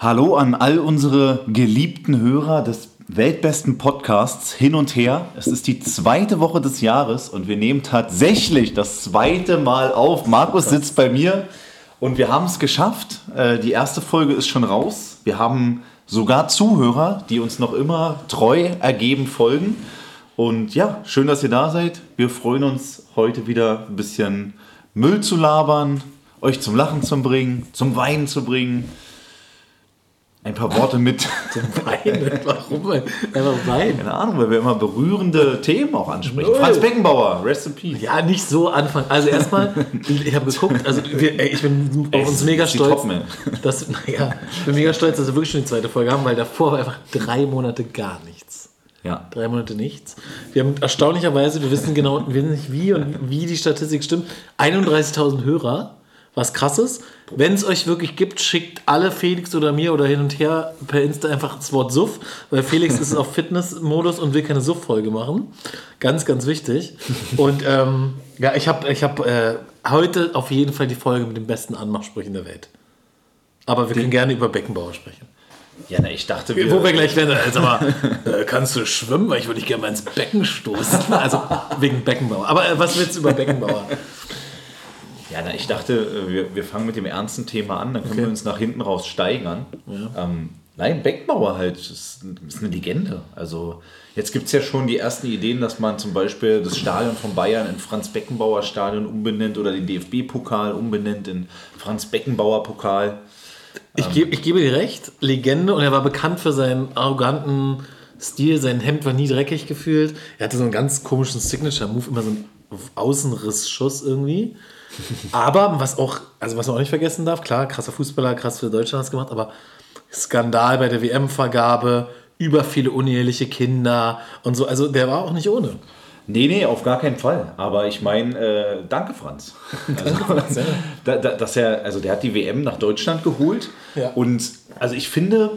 Hallo an all unsere geliebten Hörer des weltbesten Podcasts hin und her. Es ist die zweite Woche des Jahres und wir nehmen tatsächlich das zweite Mal auf. Markus sitzt bei mir und wir haben es geschafft. Äh, Die erste Folge ist schon raus. Wir haben sogar Zuhörer, die uns noch immer treu ergeben folgen. Und ja, schön, dass ihr da seid. Wir freuen uns heute wieder ein bisschen Müll zu labern, euch zum Lachen zu bringen, zum Weinen zu bringen. Ein paar Worte mit. Weinen? Warum? Einfach weinen. Keine Ahnung, weil wir immer berührende Themen auch ansprechen. Null. Franz Beckenbauer, Rest in Peace. Ja, nicht so anfangen. Also erstmal, ich habe geguckt, also wir, ey, ich bin auf uns mega stolz, Top-Man. dass, naja, ich bin mega stolz, dass wir wirklich schon die zweite Folge haben, weil davor war einfach drei Monate gar nichts. Ja. Drei Monate nichts. Wir haben erstaunlicherweise, wir wissen genau, wir wissen nicht wie und wie die Statistik stimmt, 31.000 Hörer, was krass ist. Wenn es euch wirklich gibt, schickt alle Felix oder mir oder hin und her per Insta einfach das Wort Suff, weil Felix ist auf Fitnessmodus und will keine Suff-Folge machen. Ganz, ganz wichtig. Und ähm, ja, ich habe ich hab, äh, heute auf jeden Fall die Folge mit den besten Anmachsprüchen der Welt. Aber wir können gerne über Beckenbauer sprechen. Ja, na, ich dachte, wir, Wo wir gleich werden, also mal, äh, kannst du schwimmen? Weil ich würde dich gerne mal ins Becken stoßen. Also wegen Beckenbauer. Aber äh, was willst du über Beckenbauer? Ja, ich dachte, äh, wir, wir fangen mit dem ernsten Thema an, dann können Okay. wir uns nach hinten raus steigern. Ähm, nein, Beckenbauer halt, ist, ist eine Legende. Also jetzt gibt es ja schon die ersten Ideen, dass man zum Beispiel das Stadion von Bayern in Franz-Beckenbauer-Stadion umbenennt oder den DFB-Pokal umbenennt in Franz-Beckenbauer-Pokal. Ich, geb, ich gebe dir recht, Legende und er war bekannt für seinen arroganten Stil. Sein Hemd war nie dreckig gefühlt. Er hatte so einen ganz komischen Signature-Move, immer so einen Außenrissschuss irgendwie. Aber was auch, also was man auch nicht vergessen darf, klar, krasser Fußballer, krass für Deutschland hat's gemacht, aber Skandal bei der WM-Vergabe, über viele uneheliche Kinder und so. Also der war auch nicht ohne. Nee, nee, auf gar keinen Fall. Aber ich meine, äh, danke Franz. Also, da, da, dass er, also der hat die WM nach Deutschland geholt. Ja. Und also ich finde,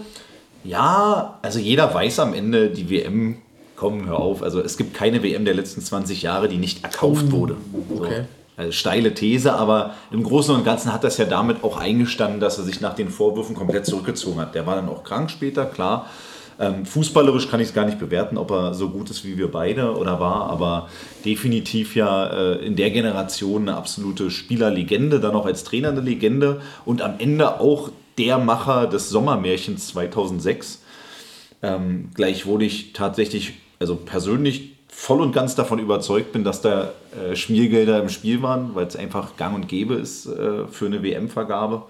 ja, also jeder weiß am Ende, die WM, komm, hör auf. Also es gibt keine WM der letzten 20 Jahre, die nicht erkauft wurde. So. okay. Also steile These, aber im Großen und Ganzen hat das ja damit auch eingestanden, dass er sich nach den Vorwürfen komplett zurückgezogen hat. Der war dann auch krank später, klar. Ähm, fußballerisch kann ich es gar nicht bewerten, ob er so gut ist wie wir beide oder war, aber definitiv ja äh, in der Generation eine absolute Spielerlegende, dann auch als Trainer eine Legende und am Ende auch der Macher des Sommermärchens 2006. Ähm, gleichwohl ich tatsächlich, also persönlich voll und ganz davon überzeugt bin, dass da äh, Schmiergelder im Spiel waren, weil es einfach gang und gäbe ist äh, für eine WM-Vergabe.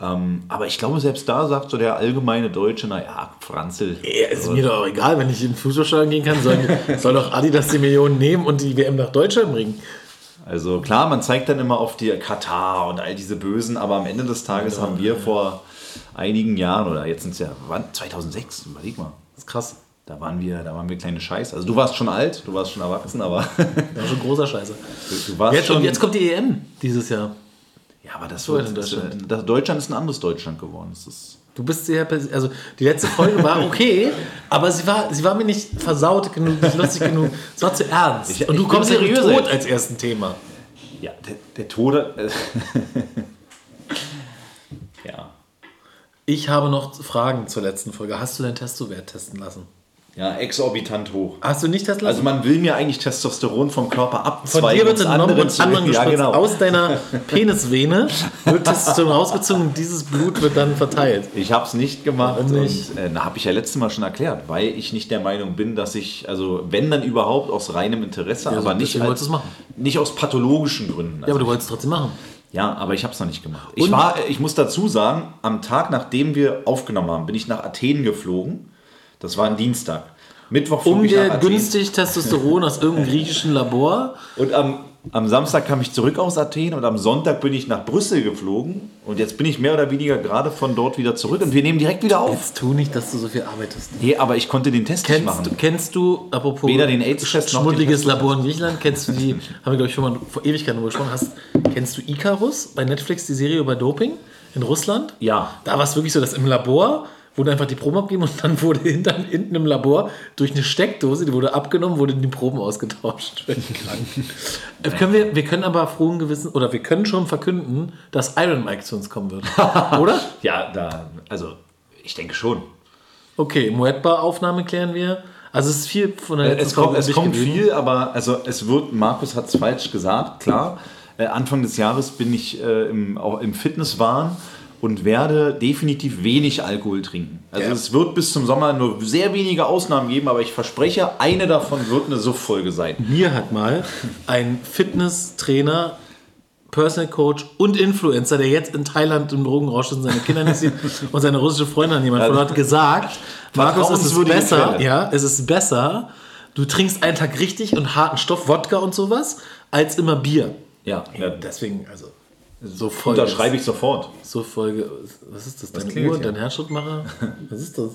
Ähm, aber ich glaube, selbst da sagt so der allgemeine Deutsche, naja, Franzl. Ja, ist mir doch auch egal, wenn ich in den Fußballstadion gehen kann, soll, soll doch Adidas die Millionen nehmen und die WM nach Deutschland bringen. Also klar, man zeigt dann immer auf die Katar und all diese Bösen, aber am Ende des Tages haben wir vor einigen Jahren, oder jetzt sind es ja, wann? 2006, überleg mal. Das ist krass. Da waren wir, da waren wir kleine Scheiße. Also du warst schon alt, du warst schon erwachsen, aber Das war schon großer Scheiße. du, warst Jetzt, schon. jetzt kommt die EM dieses Jahr. ja, aber das wird in Deutschland. Das, Deutschland ist ein anderes Deutschland geworden. Du bist sehr, also die letzte Folge war okay, aber sie war, sie war mir nicht versaut genug, nicht lustig genug. Es war zu ernst. Ich- und du kommst ja seriöser Tod als ersten Thema. ja, der, der Tode. Ja. Ich habe noch Fragen zur letzten Folge. Hast du deinen Testowert testen lassen? Ja, exorbitant hoch. Hast du nicht testen lassen? Also man will mir eigentlich Testosteron vom Körper abzweigen. Von dir wird entnommen andere und anderen ja, genau. Aus deiner Penisvene wird Testosteron rausgezogen und dieses Blut wird dann verteilt. Ich habe es nicht gemacht Warum nicht? und äh, habe ich ja letztes Mal schon erklärt, weil ich nicht der Meinung bin, dass ich, also wenn dann überhaupt aus reinem Interesse, Ja, aber nicht, als, es machen. nicht aus pathologischen Gründen. Ja, Also aber du wolltest es trotzdem machen. Ja, aber ich habe es noch nicht gemacht. Ich, war, ich muss dazu sagen, am Tag, nachdem wir aufgenommen haben, bin ich nach Athen geflogen. Das war ein Dienstag. Mittwoch flog Um ich nach Athen. günstig Testosteron aus irgendeinem griechischen Labor. Und am, am Samstag kam ich zurück aus Athen und am Sonntag bin ich nach Brüssel geflogen. Und jetzt bin ich mehr oder weniger gerade von dort wieder zurück und wir nehmen direkt wieder auf. Jetzt tu nicht, dass du so viel arbeitest. Nee, aber ich konnte den Test nicht Kennst, machen. du, kennst du, apropos Weder den AIDS-Test noch schmuddeliges. Labor in Griechenland, kennst du die, haben wir glaube ich schon mal vor Ewigkeiten drüber gesprochen, hast, kennst du Icarus bei Netflix, die Serie über Doping in Russland? Ja. Da war es wirklich so, dass im Labor wurde einfach die Proben abgegeben und dann wurde hinten, hinten im Labor durch eine Steckdose, die wurde abgenommen, wurden die Proben ausgetauscht. Äh, können wir, wir können aber frohen Gewissen, oder wir können schon verkünden, dass Iron Mike zu uns kommen wird. Oder? Ja, da, also Ich denke schon. Okay, Muetba-Aufnahme klären wir. Also es ist viel von der letzten Es kommt, es kommt viel, aber also es wird, Markus hat es falsch gesagt, klar. Äh, Anfang des Jahres bin ich äh, im, auch im Fitnesswahn und werde definitiv wenig Alkohol trinken. Also Ja. es wird bis zum Sommer nur sehr wenige Ausnahmen geben, aber ich verspreche, eine davon wird eine Suchtfolge sein. Mir hat mal ein Fitnesstrainer, Personal Coach und Influencer, der jetzt in Thailand im Drogenrausch ist und seine Kinder nicht sieht und seine russische Freundin an jemand verloren hat, gesagt, Markus, es ist besser, ja, es ist besser, du trinkst einen Tag richtig und harten Stoff, Wodka und sowas, als immer Bier. Ja, ja Deswegen, also, so Folge. unterschreibe ich sofort. So Folge, was ist das? Deine Uhr, hier? dein Herzschrittmacher? Was ist das?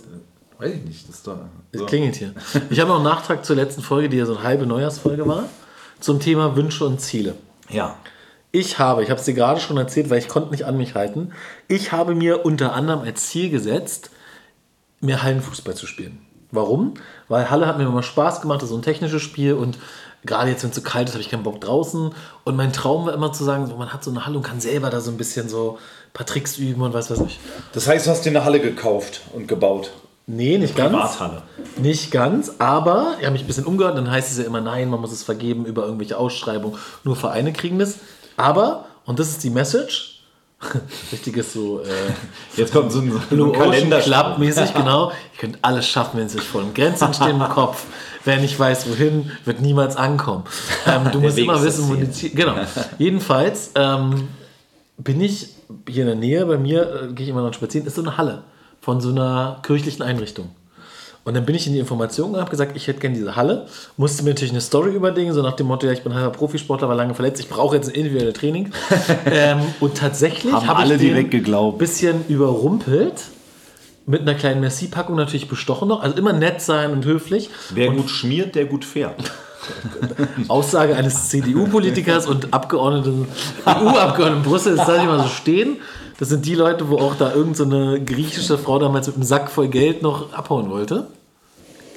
Weiß ich nicht. Das ist doch, Es so. klingelt hier. Ich habe noch einen Nachtrag zur letzten Folge, die ja so eine halbe Neujahrsfolge war, zum Thema Wünsche und Ziele. Ja. Ich habe, ich habe es dir gerade schon erzählt, weil ich konnte nicht an mich halten, ich habe mir unter anderem als Ziel gesetzt, mehr Hallenfußball zu spielen. Warum? Weil Halle hat mir immer Spaß gemacht, das ist so ein technisches Spiel und gerade jetzt, wenn es so kalt ist, habe ich keinen Bock draußen. Und mein Traum war immer zu sagen, so, man hat so eine Halle und kann selber da so ein bisschen so ein paar Tricks üben und was weiß ich. Das heißt, du hast dir eine Halle gekauft und gebaut. Nee, nicht ganz. Privathalle. Nicht ganz, aber ich habe mich ein bisschen umgehört, dann heißt es ja immer, nein, man muss es vergeben über irgendwelche Ausschreibungen, nur Vereine kriegen das. Aber, und das ist die Message, richtiges so äh, Jetzt kommt so ein, Blue Kalender. Club mäßig, genau. Ihr könnt alles schaffen, wenn es euch voll und Grenzen stehen im Kopf. Wer nicht weiß, wohin, wird niemals ankommen. Ähm, du musst Weg immer wissen, wo Ziel. die Ziele. Genau. Jedenfalls ähm, bin ich hier in der Nähe, bei mir äh, gehe ich immer noch spazieren, ist so eine Halle von so einer kirchlichen Einrichtung. Und dann bin ich in die Information und habe gesagt, ich hätte gerne diese Halle. Musste mir natürlich eine Story überlegen, so nach dem Motto, ja, ich bin halber Profisportler, war lange verletzt, ich brauche jetzt ein individuelles Training. ähm, und tatsächlich Haben habe alle ich direkt geglaubt. bisschen überrumpelt. Mit einer kleinen Merci-Packung natürlich bestochen noch. Also immer nett sein und höflich. Wer gut schmiert, der gut fährt. Aussage eines CDU-Politikers und Abgeordneten, EU-Abgeordneten in Brüssel, das lasse ich mal so stehen. Das sind die Leute, wo auch da irgendeine so griechische Frau damals mit einem Sack voll Geld noch abhauen wollte.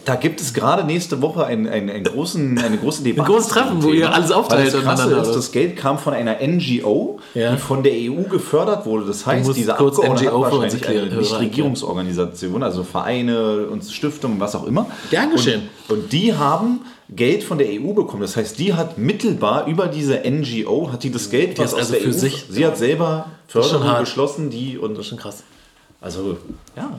Da gibt es gerade nächste Woche einen, einen, einen großen, eine große Debatte. Ein großes Treffen, wo ihr alles aufteilt Das Krasse ist, das Geld kam von einer NGO, Ja. die von der EU gefördert wurde. Das heißt, diese Abgeordnete NGO hat wahrscheinlich unsere eine Nichtregierungsorganisation, also Vereine und Stiftungen, was auch immer. Gern geschehen. Und, und die haben Geld von der EU bekommen. Das heißt, die hat mittelbar über diese NGO, hat die das Geld, was hat aus also der für EU... sich- sie hat selber Förderung beschlossen, die... Und, Das ist schon krass. also, ja.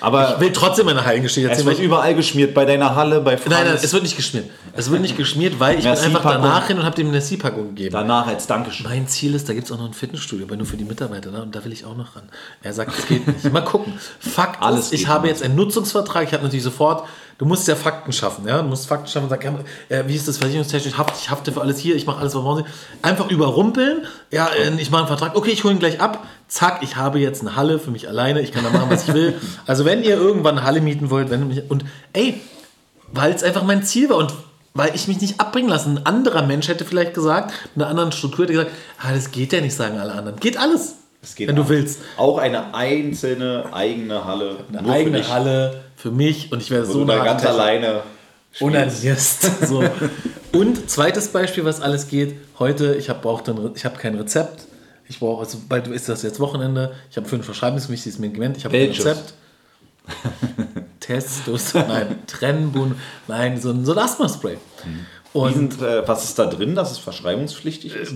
Aber Ich will trotzdem meine Heilengeschichte es erzählen. wird weil ich- überall geschmiert, bei deiner Halle, bei Franz. Nein, nein, es wird nicht geschmiert. Es wird nicht geschmiert, weil ich bin einfach danach hin und habe dem eine C-Packung gegeben. Danach als Dankeschön. Mein Ziel ist, da gibt es auch noch ein Fitnessstudio, aber nur für die Mitarbeiter. Ne? Und da will ich auch noch ran. Er sagt, es geht nicht. Mal gucken. Fakt Alles ist, ich habe jetzt einen Nutzungsvertrag. Ich habe natürlich sofort, du musst ja Fakten schaffen. Ja? Du musst Fakten schaffen und sagen, ja, äh, wie ist das versicherungstechnisch? Haft, ich hafte für alles hier, ich mache alles, was brauchen Sie. Einfach überrumpeln. Ja, äh, ich mache einen Vertrag. Okay, ich hole ihn gleich ab. Zack, ich habe jetzt eine Halle für mich alleine. Ich kann da machen, was ich will. Also, wenn ihr irgendwann eine Halle mieten wollt, wenn du mich. Und ey, weil es einfach mein Ziel war und weil ich mich nicht abbringen lassen. Ein anderer Mensch hätte vielleicht gesagt, mit einer anderen Struktur hätte gesagt, ah, das geht ja nicht, sagen alle anderen. Geht alles, wenn du auch. willst. Auch eine einzelne eigene Halle. Eine nur für eigene dich, Halle für mich und ich werde so eine ganz alleine. Unanierst. So. Und zweites Beispiel, was alles geht. Heute, ich habe ein habe kein Rezept. Ich brauche, also bald ist das jetzt Wochenende. Ich habe für ein verschreibungswichtiges Medikament. Ich habe kein Welches? Rezept. Testus, nein, Trennbun, nein, so ein, so ein Asthma-Spray. Die Und sind, äh, was ist da drin, dass es verschreibungspflichtig ist?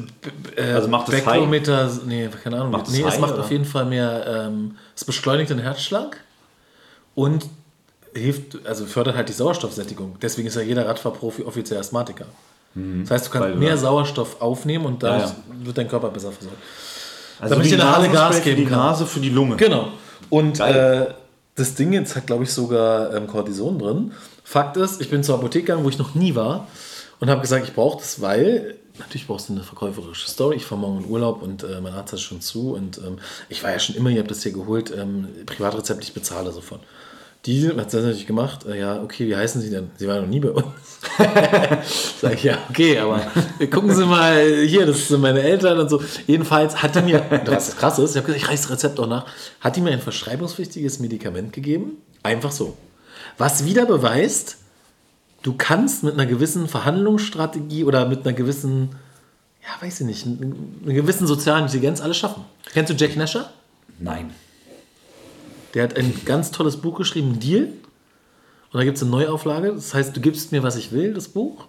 äh, Also macht es? Backkilometer, nee, keine Ahnung. Macht es nee, es macht oder? auf jeden Fall mehr, ähm, es beschleunigt den Herzschlag und hilft, also fördert halt die Sauerstoffsättigung. Deswegen ist ja jeder Radfahrprofi offiziell Asthmatiker. Das heißt, du kannst Mhm. Weil mehr da- Sauerstoff aufnehmen und dadurch Ja, wird dein Körper besser versorgt. Also Damit ich Halle Nasenspray Gas für geben die kann. Nase für die Lunge. Genau. Und äh, das Ding jetzt hat, glaube ich, sogar ähm, Cortison drin. Fakt ist, ich bin zur Apotheke gegangen, wo ich noch nie war und habe gesagt, ich brauche das, weil natürlich brauchst du eine verkäuferische Story. Ich fahre morgen in Urlaub und äh, mein Arzt hat schon zu und ähm, ich war ja schon immer, ihr habt das hier geholt, ähm, Privatrezept, ich bezahle sofort. Die hat das natürlich gemacht. Äh, ja, okay, wie heißen Sie denn? Sie waren noch nie bei uns. Sag ich, ja, okay, aber gucken Sie mal hier, das sind meine Eltern und so. Jedenfalls hat die mir, was krass ist, ich habe gesagt, ich reiße das Rezept auch nach, hat die mir ein verschreibungspflichtiges Medikament gegeben. Einfach so. Was wieder beweist, du kannst mit einer gewissen Verhandlungsstrategie oder mit einer gewissen, ja, weiß ich nicht, einer gewissen sozialen Intelligenz alles schaffen. Kennst du Jack Nasher? Nein. Der hat ein ganz tolles Buch geschrieben, Deal. Und da gibt es eine Neuauflage. Das heißt, du gibst mir, was ich will, das Buch.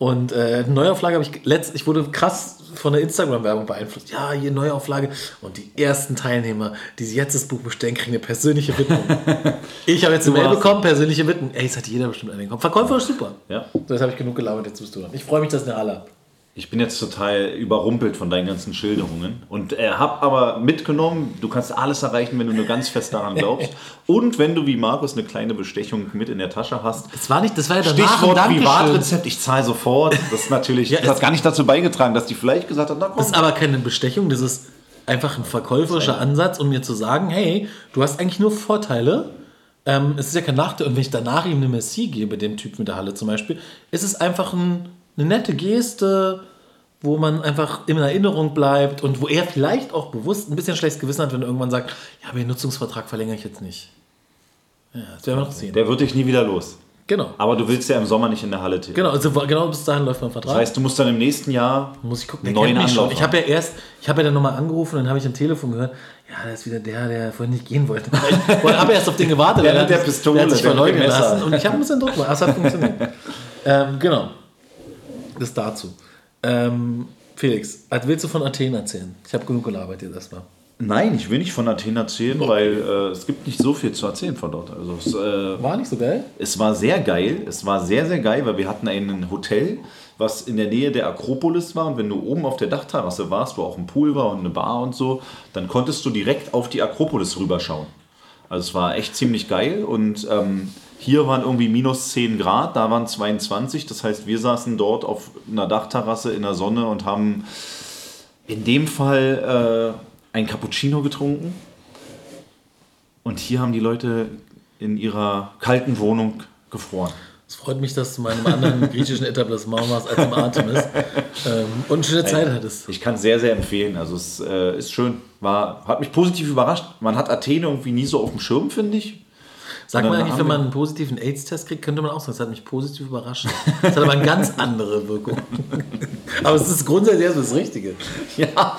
Und äh, Neuauflage habe ich letzt, ich wurde krass von der Instagram-Werbung beeinflusst. Ja, hier Neuauflage. Und die ersten Teilnehmer, die sich jetzt das Buch bestellen, kriegen eine persönliche Widmung. ich habe jetzt eine Mail bekommen, persönliche Widmung. Ey, das hat jeder bestimmt einen Kopf. Verkäufer ist super. Ja. So, jetzt habe ich genug gelabert, jetzt bist du dran. Ich freue mich, dass eine Halle habt. Ich bin jetzt total überrumpelt von deinen ganzen Schilderungen und äh, habe aber mitgenommen, du kannst alles erreichen, wenn du nur ganz fest daran glaubst. und wenn du wie Markus eine kleine Bestechung mit in der Tasche hast. Das war nicht, das war ja danach Stichwort. Privatrezept, ich zahle sofort. Das ist natürlich, Ja, das hat gar nicht dazu beigetragen, dass die vielleicht gesagt hat, na komm. Das ist aber keine Bestechung, das ist einfach ein verkäuferischer Ansatz, um mir zu sagen, hey, du hast eigentlich nur Vorteile. Ähm, es ist ja kein Nachteil. Und wenn ich danach ihm eine Messi gebe, dem Typ mit der Halle zum Beispiel, ist es einfach ein, eine nette Geste, wo man einfach in Erinnerung bleibt und wo er vielleicht auch bewusst ein bisschen schlechtes Gewissen hat, wenn er irgendwann sagt, ja, aber den Nutzungsvertrag verlängere ich jetzt nicht. Ja, das werden wir noch sehen. Der wird dich nie wieder los. Genau. Aber du willst ja im Sommer nicht in der Halle tätig. Genau, also genau bis dahin läuft mein Vertrag. Das heißt, du musst dann im nächsten Jahr Muss ich gucken, einen der neuen schon. Anlauf Ich habe ja erst, ich habe ja dann nochmal angerufen und dann habe ich am Telefon gehört, ja, das ist wieder der, der vorhin nicht gehen wollte. Ich habe erst auf den gewartet. Der der, der hat- Pistole, der hat sich der verleugnen lassen und ich habe ein bisschen Druck gemacht. Das hat funktioniert. ähm, genau. Das dazu. Ähm, Felix, was willst du von Athen erzählen? Ich habe genug gelabert jetzt erstmal. Nein, ich will nicht von Athen erzählen, weil äh, es gibt nicht so viel zu erzählen von dort. Also es, äh, War nicht so geil? es war sehr geil. Es war sehr, sehr geil, weil wir hatten ein Hotel, was in der Nähe der Akropolis war. Und wenn du oben auf der Dachterrasse warst, wo auch ein Pool war und eine Bar und so, dann konntest du direkt auf die Akropolis rüberschauen. Also es war echt ziemlich geil. Und ähm, hier waren irgendwie minus 10 Grad, da waren 22. Das heißt, wir saßen dort auf einer Dachterrasse in der Sonne und haben in dem Fall äh, ein Cappuccino getrunken. Und hier haben die Leute in ihrer kalten Wohnung gefroren. Es freut mich, dass du mal in einem anderen griechischen Etablissement warst als im Artemis ähm, und eine schöne Zeit hattest. Ich kann es sehr, sehr empfehlen. Also es äh, ist schön. War, hat mich positiv überrascht. Man hat Athen irgendwie nie so auf dem Schirm, finde ich. Sag Und mal dann eigentlich, wenn man einen positiven AIDS-Test kriegt, könnte man auch sagen, das hat mich positiv überrascht. Das hat aber eine ganz andere Wirkung. Aber es ist grundsätzlich erstmal das Richtige. Ja.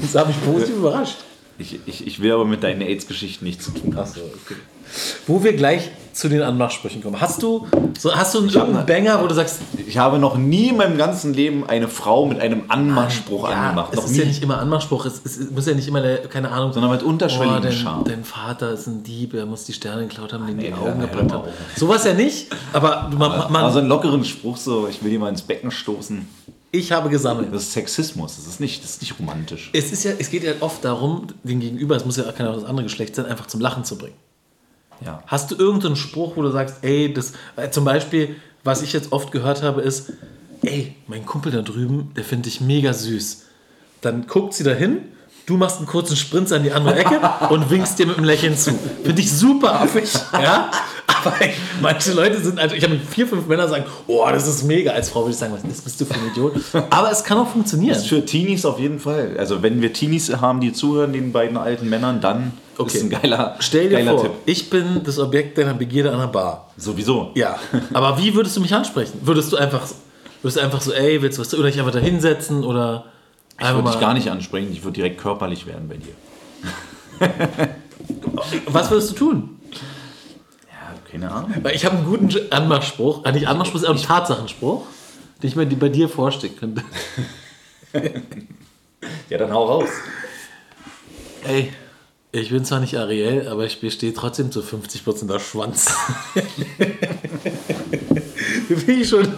Das hat mich positiv überrascht. Ich, ich, ich will aber mit deinen AIDS-Geschichten nichts zu tun haben. Achso, okay. Wo wir gleich zu den Anmachsprüchen kommen. Hast du, so, hast du einen irgendeinen Banger, wo du sagst, Ich habe noch nie in meinem ganzen Leben eine Frau mit einem Anmachspruch ja, angemacht. es Noch ist nie. ja nicht immer Anmachspruch, es, es muss ja nicht immer, der, keine Ahnung, Sondern mit unterschwelligem dein, Charme. dein Vater ist ein Dieb, er muss die Sterne geklaut haben, den die nee, Augen hör gebrannt haben. Sowas ja nicht, aber du- man, man, Also einen lockeren Spruch so, ich will dir mal ins Becken stoßen. ich habe gesammelt. Das ist Sexismus, das ist nicht, das ist nicht romantisch. Es, ist ja, es geht ja oft darum, den Gegenüber, es muss ja auch keiner das andere Geschlecht sein, einfach zum Lachen zu bringen. Ja. Hast du irgendeinen Spruch, wo du sagst, ey, das, äh, zum Beispiel, was ich jetzt oft gehört habe, ist, ey, mein Kumpel da drüben, der finde ich mega süß. Dann guckt sie dahin, du machst einen kurzen Sprint an die andere Ecke und winkst dir mit einem Lächeln zu. Finde ich super affig, ja? Aber manche Leute sind, also ich habe vier, fünf Männer sagen, oh, das ist mega. Als Frau würde ich sagen, was bist du für ein Idiot? Aber es kann auch funktionieren. Für Teenies auf jeden Fall. Also wenn wir Teenies haben, die zuhören, den beiden alten Männern, dann Okay. ist ein geiler, Stell dir geiler vor, Tipp. ich bin das Objekt deiner Begierde an der Bar. Sowieso. Ja, aber wie würdest du mich ansprechen? Würdest du einfach, würdest du einfach so, ey, willst du was, oder dich einfach da hinsetzen oder Ich würde dich gar nicht ansprechen, ich würde direkt körperlich werden bei dir. was würdest du tun? Keine Ahnung. Weil ich habe einen guten Anmachspruch, äh, nicht Anmachspruch, sondern einen Tatsachenspruch, den ich mir bei dir vorstellen könnte. Ja, dann hau raus. Ey, ich bin zwar nicht Ariel, aber ich bestehe trotzdem zu 50% der Schwanz. Finde ich schon,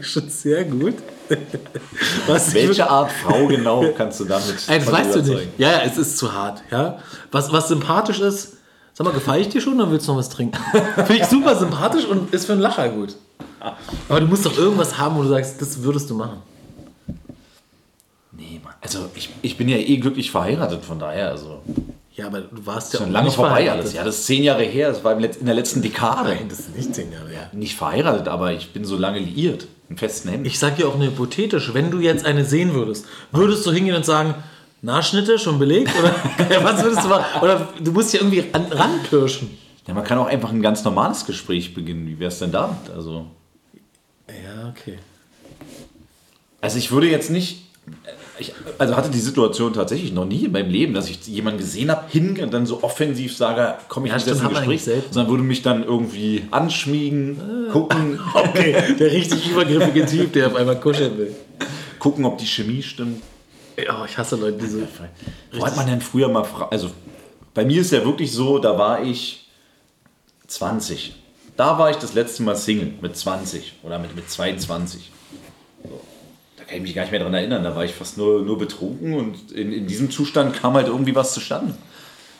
schon sehr gut. Was Welche Art Frau genau kannst du damit Ey, das weißt du nicht. Ja, ja, es ist zu hart. Ja? Was, was sympathisch ist, sag mal, gefallen ich dir schon oder willst du noch was trinken? Finde ich super sympathisch und ist für einen Lacher gut. Aber du musst doch irgendwas haben, wo du sagst, das würdest du machen. Nee, Mann. Also ich, ich bin ja eh glücklich verheiratet, von daher, also Ja, aber du warst ja schon lange nicht vorbei alles. Ja, das ist zehn Jahre her, das war in der letzten Dekade. Nein, das ist nicht zehn Jahre her. Nicht verheiratet, aber ich bin so lange liiert. Im festen Händen. Ich sag dir auch eine hypothetisch, wenn du jetzt eine sehen würdest, würdest du hingehen und sagen, Nachschnitte schon belegt? Oder was würdest du machen? Oder du musst ja irgendwie ran, ranpirschen. Ja, man kann auch einfach ein ganz normales Gespräch beginnen. Wie wäre es denn damit? Also, Ja, okay. also ich würde jetzt nicht. ich also hatte die Situation tatsächlich noch nie in meinem Leben, dass ich jemanden gesehen habe, hin und dann so offensiv sage, komm ich Ja, nicht ins Gespräch, sondern würde mich dann irgendwie anschmiegen, gucken, Okay, der richtig übergriffige Typ, der auf einmal kuscheln will. gucken, ob die Chemie stimmt. Ja, ich hasse Leute, die so. Wo hat man denn früher mal, fra- also bei mir ist ja wirklich so, da war ich 20. Da war ich das letzte Mal Single mit 20 oder mit, mit 22. So. Da kann ich mich gar nicht mehr daran erinnern, da war ich fast nur, nur betrunken und in, in diesem Zustand kam halt irgendwie was zustande.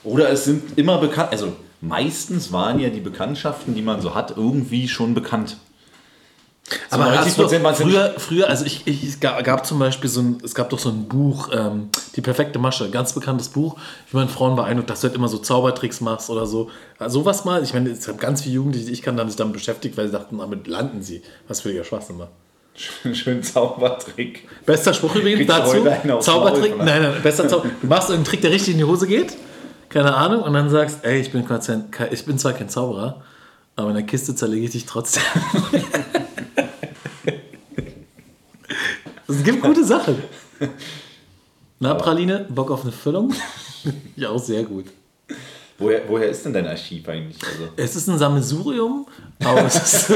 Oder es sind immer bekannt, also meistens waren ja die Bekanntschaften, die man so hat, irgendwie schon bekannt. Aber 90% hast du, waren's ja früher, früher, also ich, ich, es gab, gab zum Beispiel so ein, es gab doch so ein Buch, ähm, Die perfekte Masche, ganz bekanntes Buch, wie man Frauen beeindruckt, dass du halt immer so Zaubertricks machst oder so. Also sowas mal, ich meine, es haben ganz viele Jugendliche, die ich kann, haben sich damit beschäftigt, weil sie dachten, damit landen sie. Was völliger Schwachsinn war. Schön Zaubertrick. Bester Spruch übrigens dazu. Zaubertrick. Nein, nein, bester Zauber. Du machst einen Trick, der richtig in die Hose geht. Keine Ahnung. Und dann sagst, ey, ich bin, ein- ich bin zwar kein Zauberer, aber in der Kiste zerlege ich dich trotzdem. Es gibt gute Sachen. Na, Praline, Bock auf eine Füllung? ja, auch sehr gut. Woher, woher ist denn dein Archiv eigentlich? Also, Es ist ein Sammelsurium aus,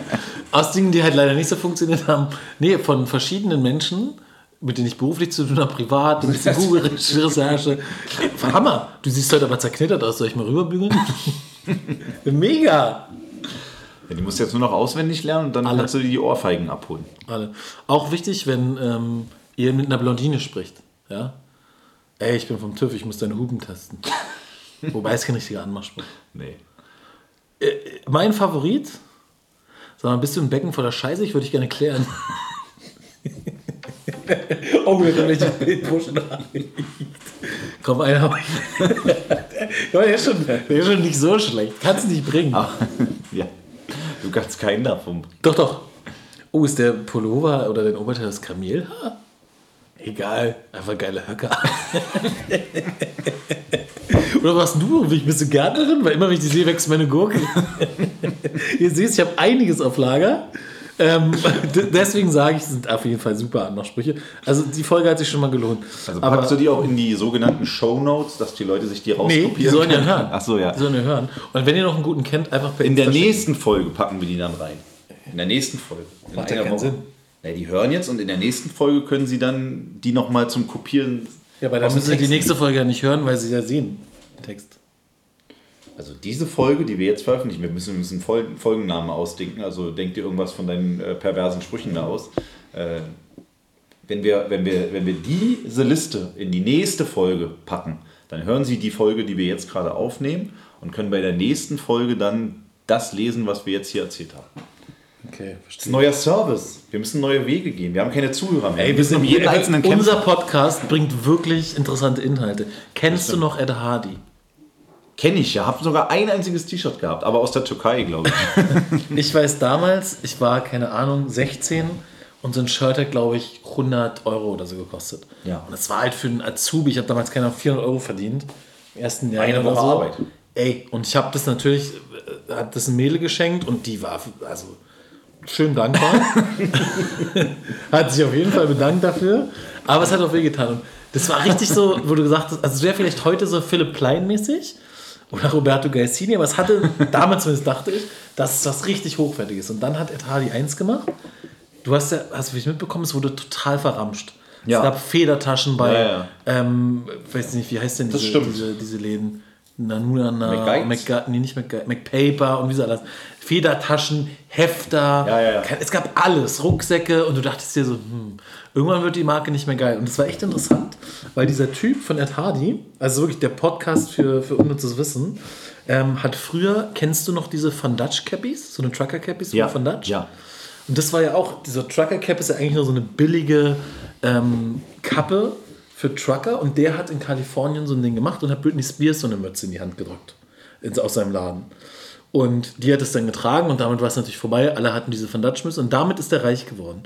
aus Dingen, die halt leider nicht so funktioniert haben. Nee, von verschiedenen Menschen, mit denen ich beruflich zu tun habe, privat, ein bisschen Google-Recherche. Hammer! Du siehst heute aber zerknittert aus. Soll ich mal rüberbügeln? Mega! Ja, die musst du jetzt nur noch auswendig lernen und dann Alle. kannst du dir die Ohrfeigen abholen. Alle. Auch wichtig, wenn ähm, ihr mit einer Blondine spricht. Ja? Ey, ich bin vom TÜV, ich muss deine Hupen testen. Wobei es kein richtiger Anmachspruch. Nee. Mein Favorit? Sag mal, bist du ein Becken voller Scheiße? Ich würde dich gerne klären. oh, mir hat welche Bildbuschen Komm, einer hab ich. ja, der, ist schon, der ist schon nicht so schlecht. Kannst du nicht bringen. Ah, ja. Du kannst keinen davon. Doch, doch. Oh, ist der Pullover oder dein Oberteil das Kamelhaar? Egal, einfach geile Höcker. oder was du? Bist du Gärtnerin? Weil immer, wenn ich die sehe, wächst meine Gurke. Ihr seht, ich habe einiges auf Lager. Ähm, deswegen sage ich, es sind auf jeden Fall super Anmachsprüche. Also die Folge hat sich schon mal gelohnt. Also Aber packst du die auch in die sogenannten Show Notes, dass die Leute sich die rauskopieren nee, die sollen ja hören. Ach so, ja. Die sollen ja hören. Und wenn ihr noch einen guten kennt, einfach per In der Insta nächsten Folge packen wir die dann rein. In der nächsten Folge. In Macht ja keinen Woche. Sinn. Ja, die hören jetzt und in der nächsten Folge können sie dann die nochmal zum Kopieren. Ja, aber dann müssen sie die nächste Folge ja nicht hören, weil sie ja sehen. den Text. Also diese Folge, die wir jetzt veröffentlichen, wir müssen, müssen Fol Folgennamen ausdenken, also denk dir irgendwas von deinen äh, perversen Sprüchen da aus. Äh, wenn, wir, wenn, wir, wenn wir diese Liste in die nächste Folge packen, dann hören Sie die Folge, die wir jetzt gerade aufnehmen und können bei der nächsten Folge dann das lesen, was wir jetzt hier erzählt haben. Okay, Das ist ein neuer Service. Wir müssen neue Wege gehen. Wir haben keine Zuhörer mehr. Ey, wir sind jeden einzelnen. Unser Podcast bringt wirklich interessante Inhalte. Kennst du noch Ed Hardy? Kenne ich ja. Habe sogar ein einziges T-Shirt gehabt, aber aus der Türkei, glaube ich. Ich weiß damals, ich war, keine Ahnung, 16 und so ein Shirt hat, glaube ich, 100 Euro oder so gekostet. Ja. Und das war halt für einen Azubi, ich habe damals keine Ahnung, 400 Euro verdient. Im ersten Jahr Eine Woche so. Arbeit. Ey, und ich habe das natürlich, äh, hat das ein Mädel geschenkt und die war, also schön dankbar. hat sich auf jeden Fall bedankt dafür. Aber es hat auch wehgetan. Und das war richtig so, wo du gesagt hast, also es wäre vielleicht heute so Philipp Plein mäßig oder Roberto Gaisini, aber es hatte, damals zumindest dachte ich, dass es was richtig Hochwertiges. Und dann hat Hardy eins gemacht. Du hast ja, hast du mich mitbekommen, es wurde total verramscht. Ja. Es gab Federtaschen bei, Ja, ja. Ähm, weiß nicht, wie heißt denn diese, diese, diese Läden? Nanunana, McGuides? Nee, nicht McGuides, McPaper und wie sie alles. Federtaschen, Hefter, Ja, ja, ja. es gab alles, Rucksäcke und du dachtest dir so, hm, irgendwann wird die Marke nicht mehr geil. Und das war echt interessant, weil dieser Typ von Ed Hardy, also wirklich der Podcast für, für unnützes Wissen, ähm, hat früher, kennst du noch diese Van Dutch Cappies, so eine Trucker Cappies Ja, von Van Dutch? ja. Und das war ja auch, dieser Trucker Cap ist ja eigentlich nur so eine billige ähm, Kappe für Trucker und der hat in Kalifornien so ein Ding gemacht und hat Britney Spears so eine Mütze in die Hand gedrückt. In, aus seinem Laden. Und die hat es dann getragen und damit war es natürlich vorbei. Alle hatten diese Van Dutch Mütze und damit ist er reich geworden.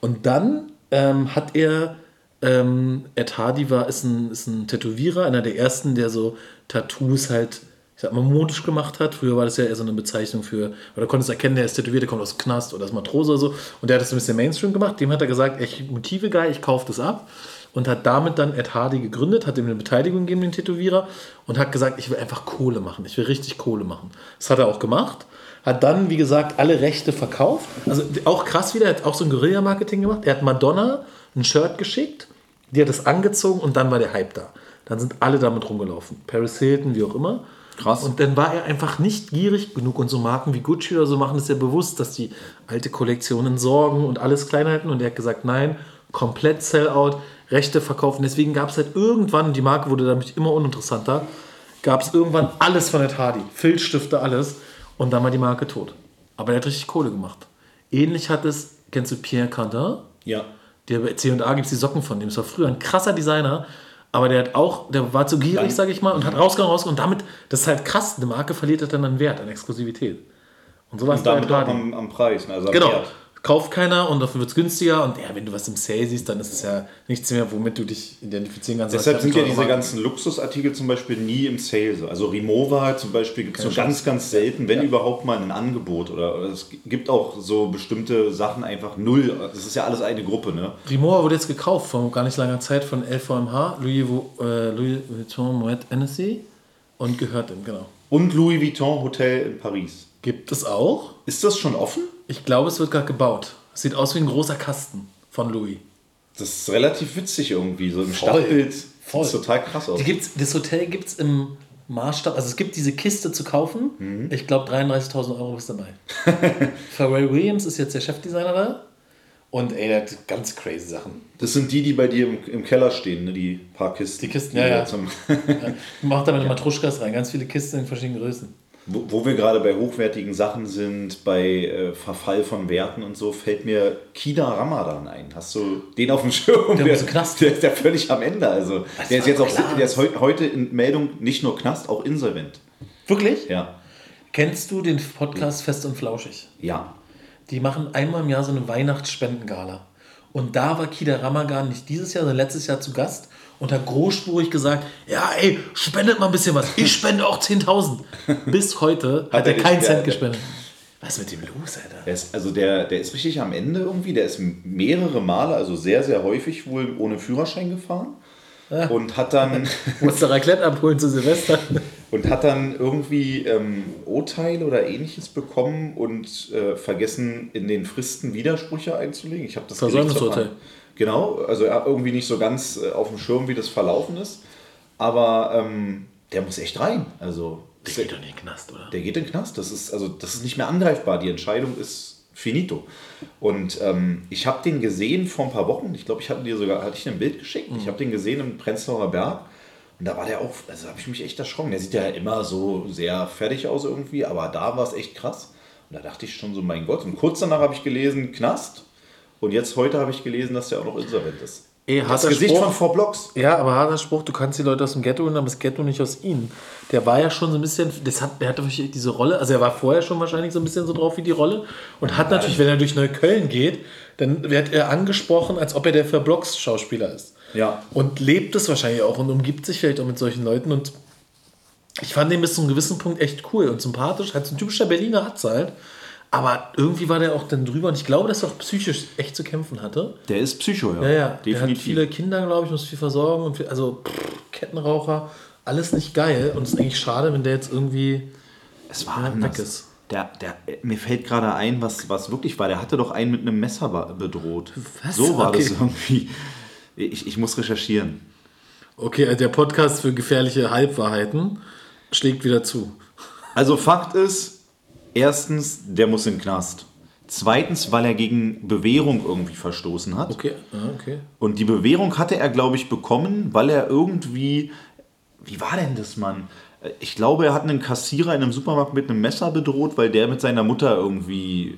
Und dann ähm, hat er, ähm, Ed Hardy war, ist ein, ist ein Tätowierer, einer der ersten, der so Tattoos halt, ich sag mal, modisch gemacht hat. Früher war das ja eher so eine Bezeichnung für, oder konntest erkennen, der ist tätowiert, der kommt aus Knast oder ist Matrose oder so. Und der hat das ein bisschen Mainstream gemacht. Dem hat er gesagt, ich Motive geil, ich kaufe das ab. und hat damit dann Ed Hardy gegründet, hat ihm eine Beteiligung gegeben, den Tätowierer, und hat gesagt, ich will einfach Kohle machen, ich will richtig Kohle machen. Das hat er auch gemacht, hat dann, wie gesagt, alle Rechte verkauft. Also auch krass wieder, er hat auch so ein Guerilla-Marketing gemacht. Er hat Madonna ein Shirt geschickt, die hat es angezogen und dann war der Hype da. Dann sind alle damit rumgelaufen. Paris Hilton, wie auch immer. Krass. Und dann war er einfach nicht gierig genug. Und so Marken wie Gucci oder so machen es ja bewusst, dass die alte Kollektionen sorgen und alles klein halten. Und er hat gesagt, nein, komplett Sellout, Rechte verkaufen. Deswegen gab es halt irgendwann, die Marke wurde damit immer uninteressanter, gab es irgendwann alles von Ed Hardy. Filzstifte, alles. Und dann war die Marke tot. Aber er hat richtig Kohle gemacht. Ähnlich hat es, kennst du Pierre Cardin? Ja. Der bei C&A gibt es die Socken von dem. Das war früher ein krasser Designer. Aber der hat auch, der war zu gierig, Dann- sag ich mal, und hat rausgehauen, rausgehauen. Und damit, das ist halt krass, eine Marke verliert halt dann an Wert, an Exklusivität. Und sowas Und damit bei auch Hardy. am, am Preis. ne, Also am Genau. Wert. Kauft keiner und dafür wird es günstiger. Und ja, wenn du was im Sale siehst, dann ist es ja nichts mehr, womit du dich identifizieren kannst. Deshalb sind ja diese Marke. ganzen Luxusartikel zum Beispiel nie im Sale. so. Also Rimowa zum Beispiel gibt es nur ganz, ganz selten, wenn überhaupt mal ein Angebot. Oder es gibt auch so bestimmte Sachen einfach null. Das ist ja alles eine Gruppe, ne? Rimowa wurde jetzt gekauft vor gar nicht langer Zeit von LVMH, Louis, äh, Louis Vuitton Moet Hennessy und gehört ihm, genau. Und Louis Vuitton Hotel in Paris. Gibt es auch? Ist das schon offen? Ich glaube, es wird gerade gebaut. Es sieht aus wie ein großer Kasten von Louis. Das ist relativ witzig irgendwie. So im Voll. Stadtbild sieht Voll. es total krass aus. Die gibt's, das Hotel gibt es im Maßstab, also es gibt diese Kiste zu kaufen. Mhm. Ich glaube 33.000 Euro ist dabei. Pharrell Williams ist jetzt der Chefdesigner da. Und ey, der hat ganz crazy Sachen. Das sind die, die bei dir im, im Keller stehen, ne? die paar Kisten. Die Kisten, die ja, da ja. Zum, Macht damit Matruschkas rein, ganz viele Kisten in verschiedenen Größen. Wo, wo wir gerade bei hochwertigen Sachen sind, bei äh, Verfall von Werten und so, fällt mir Kida Ramadan ein. Hast du den auf dem Schirm? Der im Knast. Der ist ja völlig am Ende. Also, der ist jetzt auch, klar. der ist heu, heute in Meldung nicht nur Knast, auch insolvent. Wirklich? Ja. Kennst du den Podcast Fest und Flauschig? Ja. Die machen einmal im Jahr so eine Weihnachtssspendengala. Und da war Kida Ramagan nicht dieses Jahr, sondern letztes Jahr zu Gast und hat großspurig gesagt, ja ey, spendet mal ein bisschen was. Ich spende auch 10.000. Bis heute hat, er er keinen Cent gespendet. Was ist mit dem los, Alter? Der ist, also der, der ist richtig am Ende irgendwie. Der ist mehrere Male, also sehr, sehr häufig wohl ohne Führerschein gefahren. Und hat dann, Musste Raclette abholen zu Silvester. und hat dann irgendwie ähm, Urteile oder ähnliches bekommen und äh, vergessen, in den Fristen Widersprüche einzulegen. Ich habe das Versäumnisurteil. Gerichtsverfahren- Genau, also er hat irgendwie nicht so ganz äh, auf dem Schirm, wie das verlaufen ist. Aber ähm, der muss echt rein. Also Der geht doch nicht in den Knast, oder? der geht in den Knast. Das ist, also, das ist nicht mehr angreifbar. Die Entscheidung ist finito. Und ähm, ich habe den gesehen vor ein paar Wochen. Ich glaube, ich hatte dir sogar hatte ich ein Bild geschickt. Ich habe den gesehen im Prenzlauer Berg. Und da war der auch, also habe ich mich echt erschrocken. Der sieht ja immer so sehr fertig aus irgendwie, aber da war es echt krass. Und da dachte ich schon so, mein Gott. Und kurz danach habe ich gelesen, Knast. Und jetzt heute habe ich gelesen, dass der auch noch insolvent ist. Ey, Das Gesicht Spruch. von Four Blocks. Ja, aber harter Spruch, du kannst die Leute aus dem Ghetto holen, aber das Ghetto nicht aus ihnen. Der war ja schon so ein bisschen, das hat, der hatte diese Rolle, also er war vorher schon wahrscheinlich so ein bisschen so drauf wie die Rolle und hat natürlich, wenn er durch Neukölln geht, dann wird er angesprochen, als ob er der für Blocks Schauspieler ist. Ja. Und lebt es wahrscheinlich auch und umgibt sich vielleicht auch mit solchen Leuten und ich fand den bis zu einem gewissen Punkt echt cool und sympathisch, halt so ein typischer Berliner Atz halt. Aber irgendwie war der auch dann drüber und ich glaube, dass er auch psychisch echt zu kämpfen hatte. Der ist Psycho, ja. Ja, ja. Der hat Definitiv. viele Kinder, glaube ich, muss viel versorgen. Und viel, also pff, Kettenraucher, alles nicht geil. Und es ist eigentlich schade, wenn der jetzt irgendwie. Es war Ja, anders. weg ist. Der, der, mir fällt gerade ein, was, was wirklich war. Der hatte doch einen mit einem Messer be- bedroht. Was? So war Okay. das irgendwie. Ich, ich muss recherchieren. Okay, also der Podcast für gefährliche Halbwahrheiten schlägt wieder zu. Also Fakt ist, erstens, der muss in den Knast. Zweitens, weil er gegen Bewährung irgendwie verstoßen hat. Okay, ja, okay. Und die Bewährung hatte er, glaube ich, bekommen, weil er irgendwie. Wie war denn das, Mann? Ich glaube, er hat einen Kassierer in einem Supermarkt mit einem Messer bedroht, weil der mit seiner Mutter irgendwie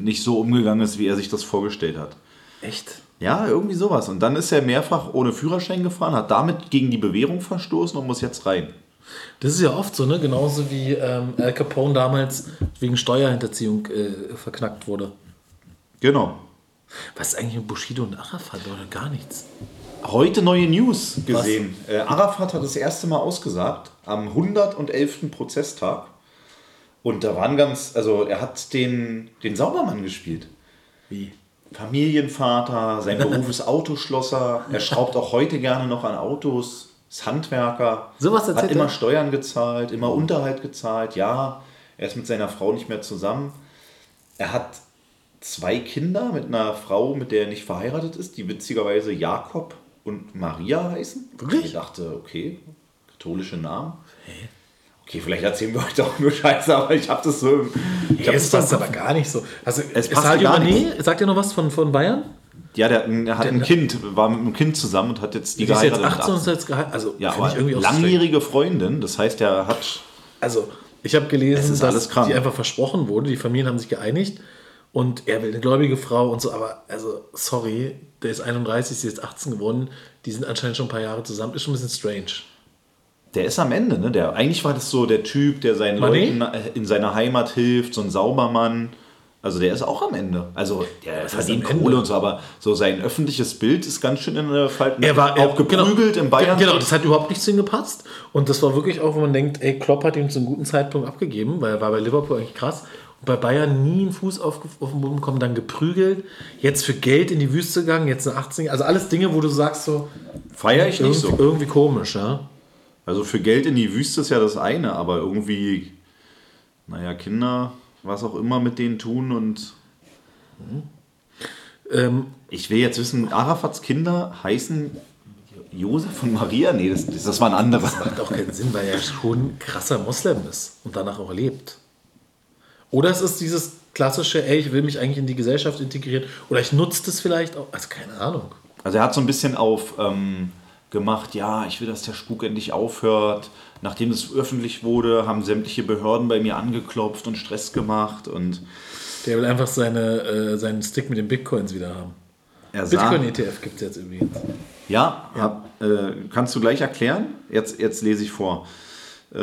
nicht so umgegangen ist, wie er sich das vorgestellt hat. Echt? Ja, irgendwie sowas. Und dann ist er mehrfach ohne Führerschein gefahren, hat damit gegen die Bewährung verstoßen und muss jetzt rein. Das ist ja oft so, ne? Genauso wie ähm, Al Capone damals wegen Steuerhinterziehung äh, verknackt wurde. Genau. Was ist eigentlich mit Bushido und Arafat oder gar nichts? Heute neue News gesehen. Äh, Arafat hat das erste Mal ausgesagt am 111. Prozesstag. Und da waren ganz, also er hat den, den Saubermann gespielt. Wie? Familienvater, sein Beruf ist Autoschlosser, er schraubt auch heute gerne noch an Autos, ist Handwerker, Sowas hat immer er? Steuern gezahlt, immer Unterhalt gezahlt, ja, er ist mit seiner Frau nicht mehr zusammen. Er hat zwei Kinder mit einer Frau, mit der er nicht verheiratet ist, die witzigerweise Jakob und Maria heißen. Wirklich? Ich dachte, okay, katholische Namen. Okay, vielleicht erzählen wir heute auch nur Scheiße, aber ich habe das so. im- Ich hab Es das passt aber gar nicht so. Also, Es passt Sadio gar Mané, sagt ihr noch was von, von Bayern? Ja, der, er hat ein Kind, war mit einem Kind zusammen und hat jetzt die Die ist jetzt geheiratet. 18 und ist jetzt geheiratet. Also, ja, aber langjährige Freundin, das heißt, er hat. Also, ich habe gelesen, dass die einfach versprochen wurde. Die Familien haben sich geeinigt und er will eine gläubige Frau und so. Aber, also, sorry, der ist 31, sie ist 18 geworden. Die sind anscheinend schon ein paar Jahre zusammen. Ist schon ein bisschen strange. Der ist am Ende, ne? Der, eigentlich war das so der Typ, der seinen Mané? Leuten äh, in seiner Heimat hilft, so ein Saubermann. Also der ist auch am Ende. Also der heißt verdient? Kohle und so, aber so sein öffentliches Bild ist ganz schön in der Falten. Er war auch geprügelt in Bayern. Genau, das hat überhaupt nicht zu ihm gepasst. Und das war wirklich auch, wo man denkt, ey, Klopp hat ihm zu einem guten Zeitpunkt abgegeben, weil er war bei Liverpool eigentlich krass. Und bei Bayern nie einen Fuß auf, auf den Boden bekommen, dann geprügelt. Jetzt für Geld in die Wüste gegangen, jetzt eine 18. Also alles Dinge, wo du sagst so, Feier ich nicht so. irgendwie komisch, ja. Also für Geld in die Wüste ist ja das eine, aber irgendwie, naja, Kinder, was auch immer mit denen tun und Ähm, ich will jetzt wissen, Arafats Kinder heißen Josef und Maria? Nee, das, das, das waren andere. macht auch keinen Sinn, weil er schon ein krasser Moslem ist und danach auch lebt. Oder es ist dieses klassische, ey, ich will mich eigentlich in die Gesellschaft integrieren. Oder ich nutze das vielleicht auch. Also keine Ahnung. Also er hat so ein bisschen auf ähm, gemacht, ja, ich will, dass der Spuk endlich aufhört. Nachdem es öffentlich wurde, haben sämtliche Behörden bei mir angeklopft und Stress gemacht und Der will einfach seine, äh, seinen Stick mit den Bitcoins wieder haben. Bitcoin-ETF gibt es jetzt übrigens. Ja, hab, äh, kannst du gleich erklären? Jetzt, jetzt lese ich vor. Äh,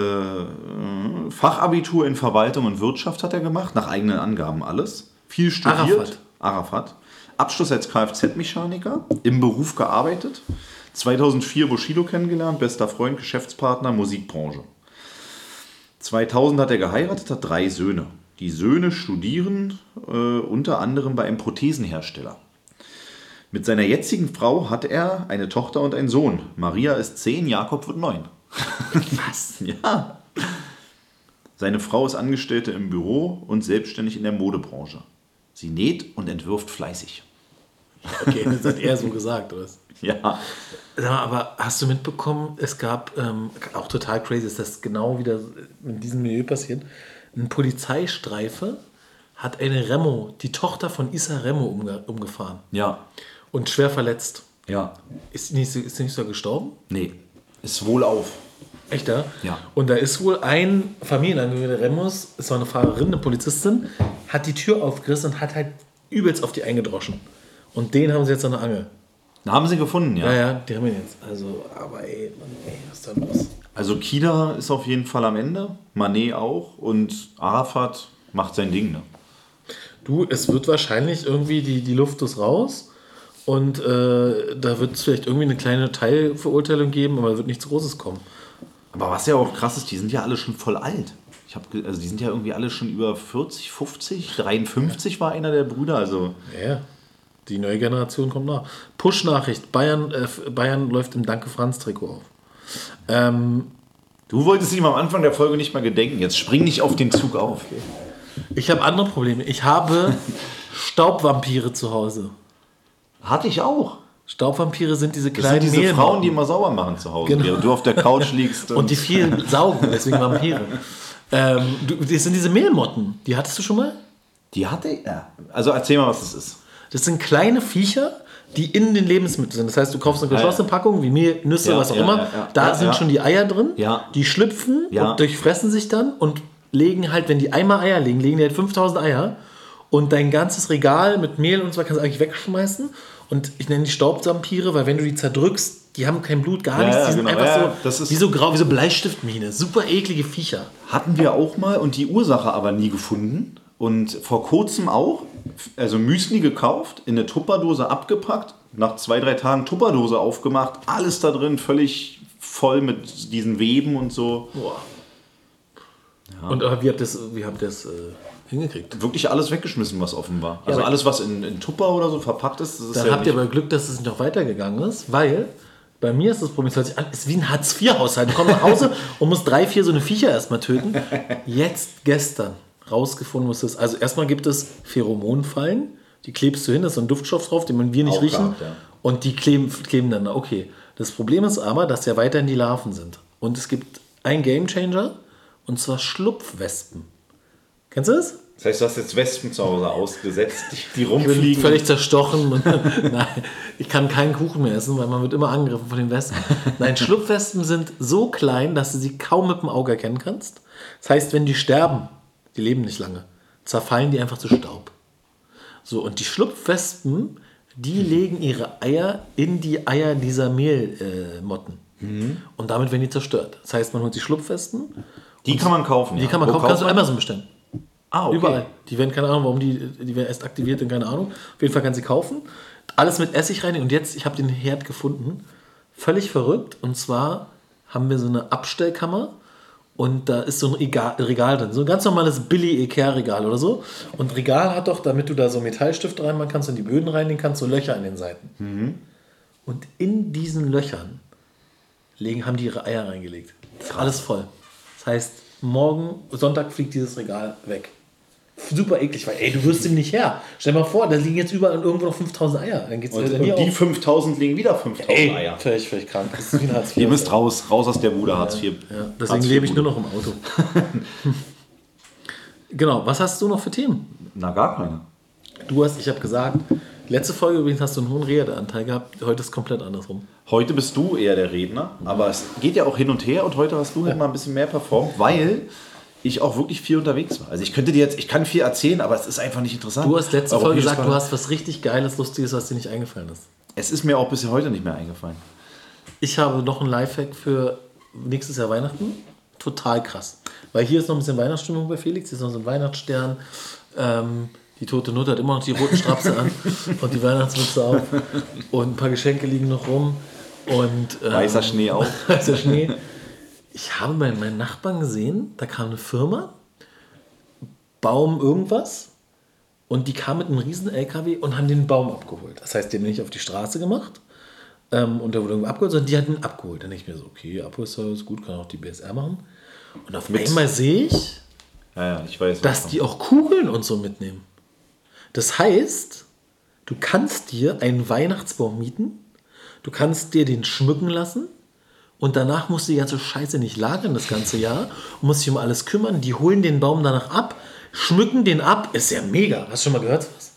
Fachabitur in Verwaltung und Wirtschaft hat er gemacht, nach eigenen Angaben alles. Viel studiert. Arafat. Arafat. Abschluss als Kfz-Mechaniker, im Beruf gearbeitet. 2004 Bushido kennengelernt, bester Freund, Geschäftspartner, Musikbranche. 2000 hat er geheiratet, hat drei Söhne. Die Söhne studieren äh, unter anderem bei einem Prothesenhersteller. Mit seiner jetzigen Frau hat er eine Tochter und einen Sohn. Maria ist 10, Jakob wird 9. Was? Ja. Seine Frau ist Angestellte im Büro und selbstständig in der Modebranche. Sie näht und entwirft fleißig. Okay, das hat er so gesagt, oder? Ja. Aber hast du mitbekommen, es gab, ähm, auch total crazy, ist das genau wieder in diesem Milieu passiert, ein Polizeistreife hat eine Remo, die Tochter von Issa Remo umge umgefahren Ja. und schwer verletzt. Ja. Ist sie nicht, ist nicht so gestorben? Nee. Ist wohl auf. Echt, ja? Ja. Und da ist wohl ein Familienangehöriger Remos, ist so eine Fahrerin, eine Polizistin, hat die Tür aufgerissen und hat halt übelst auf die eingedroschen. Und den haben sie jetzt an der Angel. Haben sie gefunden, ja. Ja, ja, die haben ihn jetzt. Also, aber ey, Mann, ey, was ist da los? Also Kida ist auf jeden Fall am Ende. Manet auch. Und Arafat macht sein Ding, ne? Du, es wird wahrscheinlich irgendwie, die, die Luft ist raus und äh, da wird es vielleicht irgendwie eine kleine Teilverurteilung geben, aber wird nichts Großes kommen. Aber was ja auch krass ist, die sind ja alle schon voll alt. Ich hab, also die sind ja irgendwie alle schon über 40, 50, 53 war einer der Brüder. Also ja. Die neue Generation kommt nach. Push-Nachricht: Bayern, äh, Bayern läuft im Danke Franz-Trikot auf. Ähm, du wolltest ihm am Anfang der Folge nicht mal gedenken. Jetzt spring nicht auf den Zug auf. ich habe andere Probleme. Ich habe Staubvampire zu Hause. Hatte ich auch. Staubvampire sind diese Das kleinen sind diese. Frauen, die immer sauber machen zu Hause, Genau. während du auf der Couch liegst. und die viel saugen, deswegen Vampire. ähm, du, das sind diese Mehlmotten. Die hattest du schon mal? die hatte ich. Ja. Also erzähl mal, was das ist. Das sind kleine Viecher, die in den Lebensmitteln sind. Das heißt, du kaufst eine geschlossene Packung, wie Mehl, Nüsse, Ja, was auch ja, immer. ja, ja. Da Ja, sind ja. schon die Eier drin. Ja. Die schlüpfen Ja. und durchfressen sich dann und legen halt, wenn die einmal Eier legen, legen die halt 5000 Eier. Und dein ganzes Regal mit Mehl und so weiter kannst du eigentlich wegschmeißen. Und ich nenne die Staubvampire, weil wenn du die zerdrückst, die haben kein Blut, gar Ja, nichts. ja, Die sind genau. einfach Ja, so das ist- wie so grau, wie so Bleistiftmine. Super eklige Viecher. Hatten wir auch mal und die Ursache aber nie gefunden. Und vor kurzem auch, also Müsli gekauft, in eine Tupperdose abgepackt, nach zwei, drei Tagen Tupperdose aufgemacht, alles da drin völlig voll mit diesen Weben und so. Boah. Und äh, wie habt ihr das, wie habt das äh, hingekriegt? Wirklich alles weggeschmissen, was offen war. Also aber- alles, was in, in Tupper oder so verpackt ist, das Dann ja habt ihr aber Glück, dass es nicht noch weitergegangen ist, weil bei mir ist das Problem, es ist wie ein Hartz-IV-Haushalt. Du kommst nach Hause und musst drei, vier so eine Viecher erstmal töten. Jetzt, gestern, rausgefunden, was das ist. Also erstmal gibt es Pheromonfallen, die klebst du hin, da ist so ein Duftstoff drauf, den man wir nicht Auch riechen. gehabt, ja. Und die kleben, kleben dann, da. okay. Das Problem ist aber, dass ja weiterhin die Larven sind. Und es gibt einen Gamechanger, und zwar Schlupfwespen. Kennst du das? Das heißt, du hast jetzt Wespen zu Hause ausgesetzt, die, die Ich bin rumfliegen. völlig zerstochen. Und, nein, ich kann keinen Kuchen mehr essen, weil man wird immer angegriffen von den Wespen. Nein, Schlupfwespen sind so klein, dass du sie kaum mit dem Auge erkennen kannst. Das heißt, wenn die sterben, die leben nicht lange, zerfallen die einfach zu Staub. So, und die Schlupfwespen, die legen ihre Eier in die Eier dieser Mehlmotten. Äh, Motten. Und damit werden die zerstört. Das heißt, man holt die Schlupfwespen, die kann man kaufen. die kann man kaufen, kannst du Amazon bestellen. Ah, okay. Überall. Die werden, keine Ahnung, warum die, die werden erst aktiviert, und keine Ahnung. Auf jeden Fall kann sie kaufen. Alles mit Essig rein. Und jetzt, ich habe den Herd gefunden. Völlig verrückt. Und zwar haben wir so eine Abstellkammer. Und da ist so ein Regal, Regal drin. So ein ganz normales Billy-Ikea-Regal oder so. Und Regal hat doch, damit du da so Metallstift reinmachen kannst und die Böden reinlegen kannst, so Löcher an den Seiten. Und in diesen Löchern legen, haben die ihre Eier reingelegt. Ist alles voll. Das heißt, morgen, Sonntag fliegt dieses Regal weg. Super eklig, weil ey, du wirst ihm nicht her. Stell dir mal vor, da liegen jetzt überall irgendwo noch 5000 Eier. Dann geht's Und, wieder und die auf. 5000 legen wieder 5000 Ey, Eier. völlig, völlig krank. Das ist wie ein Hartz IV. Ihr müsst raus, raus aus der Bude, Hartz IV. Ja, deswegen lebe ich nur noch im Auto. genau, was hast du noch für Themen? Na, gar keine. Du hast, ich habe gesagt, letzte Folge übrigens hast du einen hohen Redeanteil gehabt, heute ist komplett andersrum. Heute bist du eher der Redner, aber es geht ja auch hin und her und heute hast du halt mal ein bisschen mehr performt, weil ich auch wirklich viel unterwegs war. Also ich könnte dir jetzt, ich kann viel erzählen, aber es ist einfach nicht interessant. Du hast letzte Folge gesagt, du hast was richtig Geiles, Lustiges, was dir nicht eingefallen ist. Es ist mir auch bis heute nicht mehr eingefallen. Ich habe noch einen Lifehack für nächstes Jahr Weihnachten. Total krass. Weil hier ist noch ein bisschen Weihnachtsstimmung bei Felix. Hier ist noch so ein Weihnachtsstern. Ähm, die tote Nutte hat immer noch die roten Strapse an und die Weihnachtsmütze auf. Und ein paar Geschenke liegen noch rum. Und, ähm, Weißer Schnee auch. weißer Schnee. Ich habe bei meinen Nachbarn gesehen, da kam eine Firma, Baum irgendwas, und die kam mit einem riesen LKW und haben den Baum abgeholt. Das heißt, den nicht auf die Straße gemacht ähm, und der wurde irgendwo abgeholt, sondern die hatten ihn abgeholt. Dann denke ich mir so, okay, Abholservice, gut, kann auch die BSR machen. Und auf einmal sehe ich, Ja, ja, ich weiß. dass die auch Kugeln und so mitnehmen. Das heißt, du kannst dir einen Weihnachtsbaum mieten, du kannst dir den schmücken lassen und danach musst du die ganze Scheiße nicht lagern das ganze Jahr und musst dich um alles kümmern. Die holen den Baum danach ab, schmücken den ab. Ist ja mega. Hast du schon mal gehört? Was?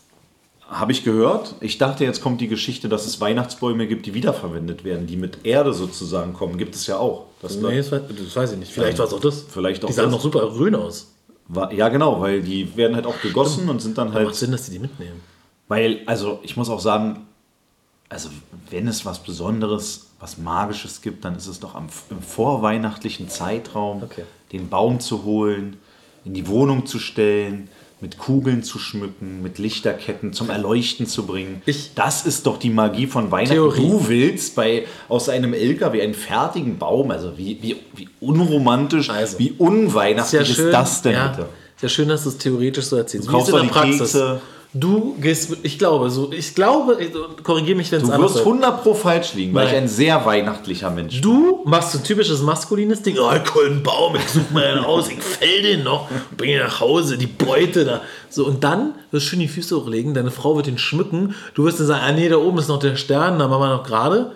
Habe ich gehört. Ich dachte, jetzt kommt die Geschichte, dass es Weihnachtsbäume gibt, die wiederverwendet werden, die mit Erde sozusagen kommen. Gibt es ja auch. Das Nee, das weiß, das weiß ich nicht. Vielleicht war es auch das. Vielleicht auch die sahen doch super grün aus. war, ja, genau, weil die werden halt auch gegossen und sind dann Macht halt. Sinn, dass die die mitnehmen. Weil, also ich muss auch sagen, also wenn es was Besonderes, was Magisches gibt, dann ist es doch am, im vorweihnachtlichen Zeitraum, Okay. den Baum zu holen, in die Wohnung zu stellen, mit Kugeln zu schmücken, mit Lichterketten zum Erleuchten zu bringen. Ich- das ist doch die Magie von Weihnachten. Theorie. Du willst bei, aus einem LKW einen fertigen Baum, also wie, wie, wie unromantisch, Also. wie unweihnachtlich Ist ist, ja schön, das denn ja, bitte? Ist ja schön, dass du es theoretisch so erzählst. Du kaufst doch die Kekse. Du gehst, ich glaube, so, ich glaube, korrigiere mich, wenn es Du anders wirst ist. 100 pro falsch liegen, weil Nein. ich ein sehr weihnachtlicher Mensch bin. Du machst so ein typisches maskulines Ding. Oh, einen Baum, ich such mal einen aus, ich fäll den noch, bring ihn nach Hause, die Beute da. So, und dann wirst du schön die Füße hochlegen, deine Frau wird den schmücken, du wirst dann sagen, ah nee, da oben ist noch der Stern, da machen wir noch gerade.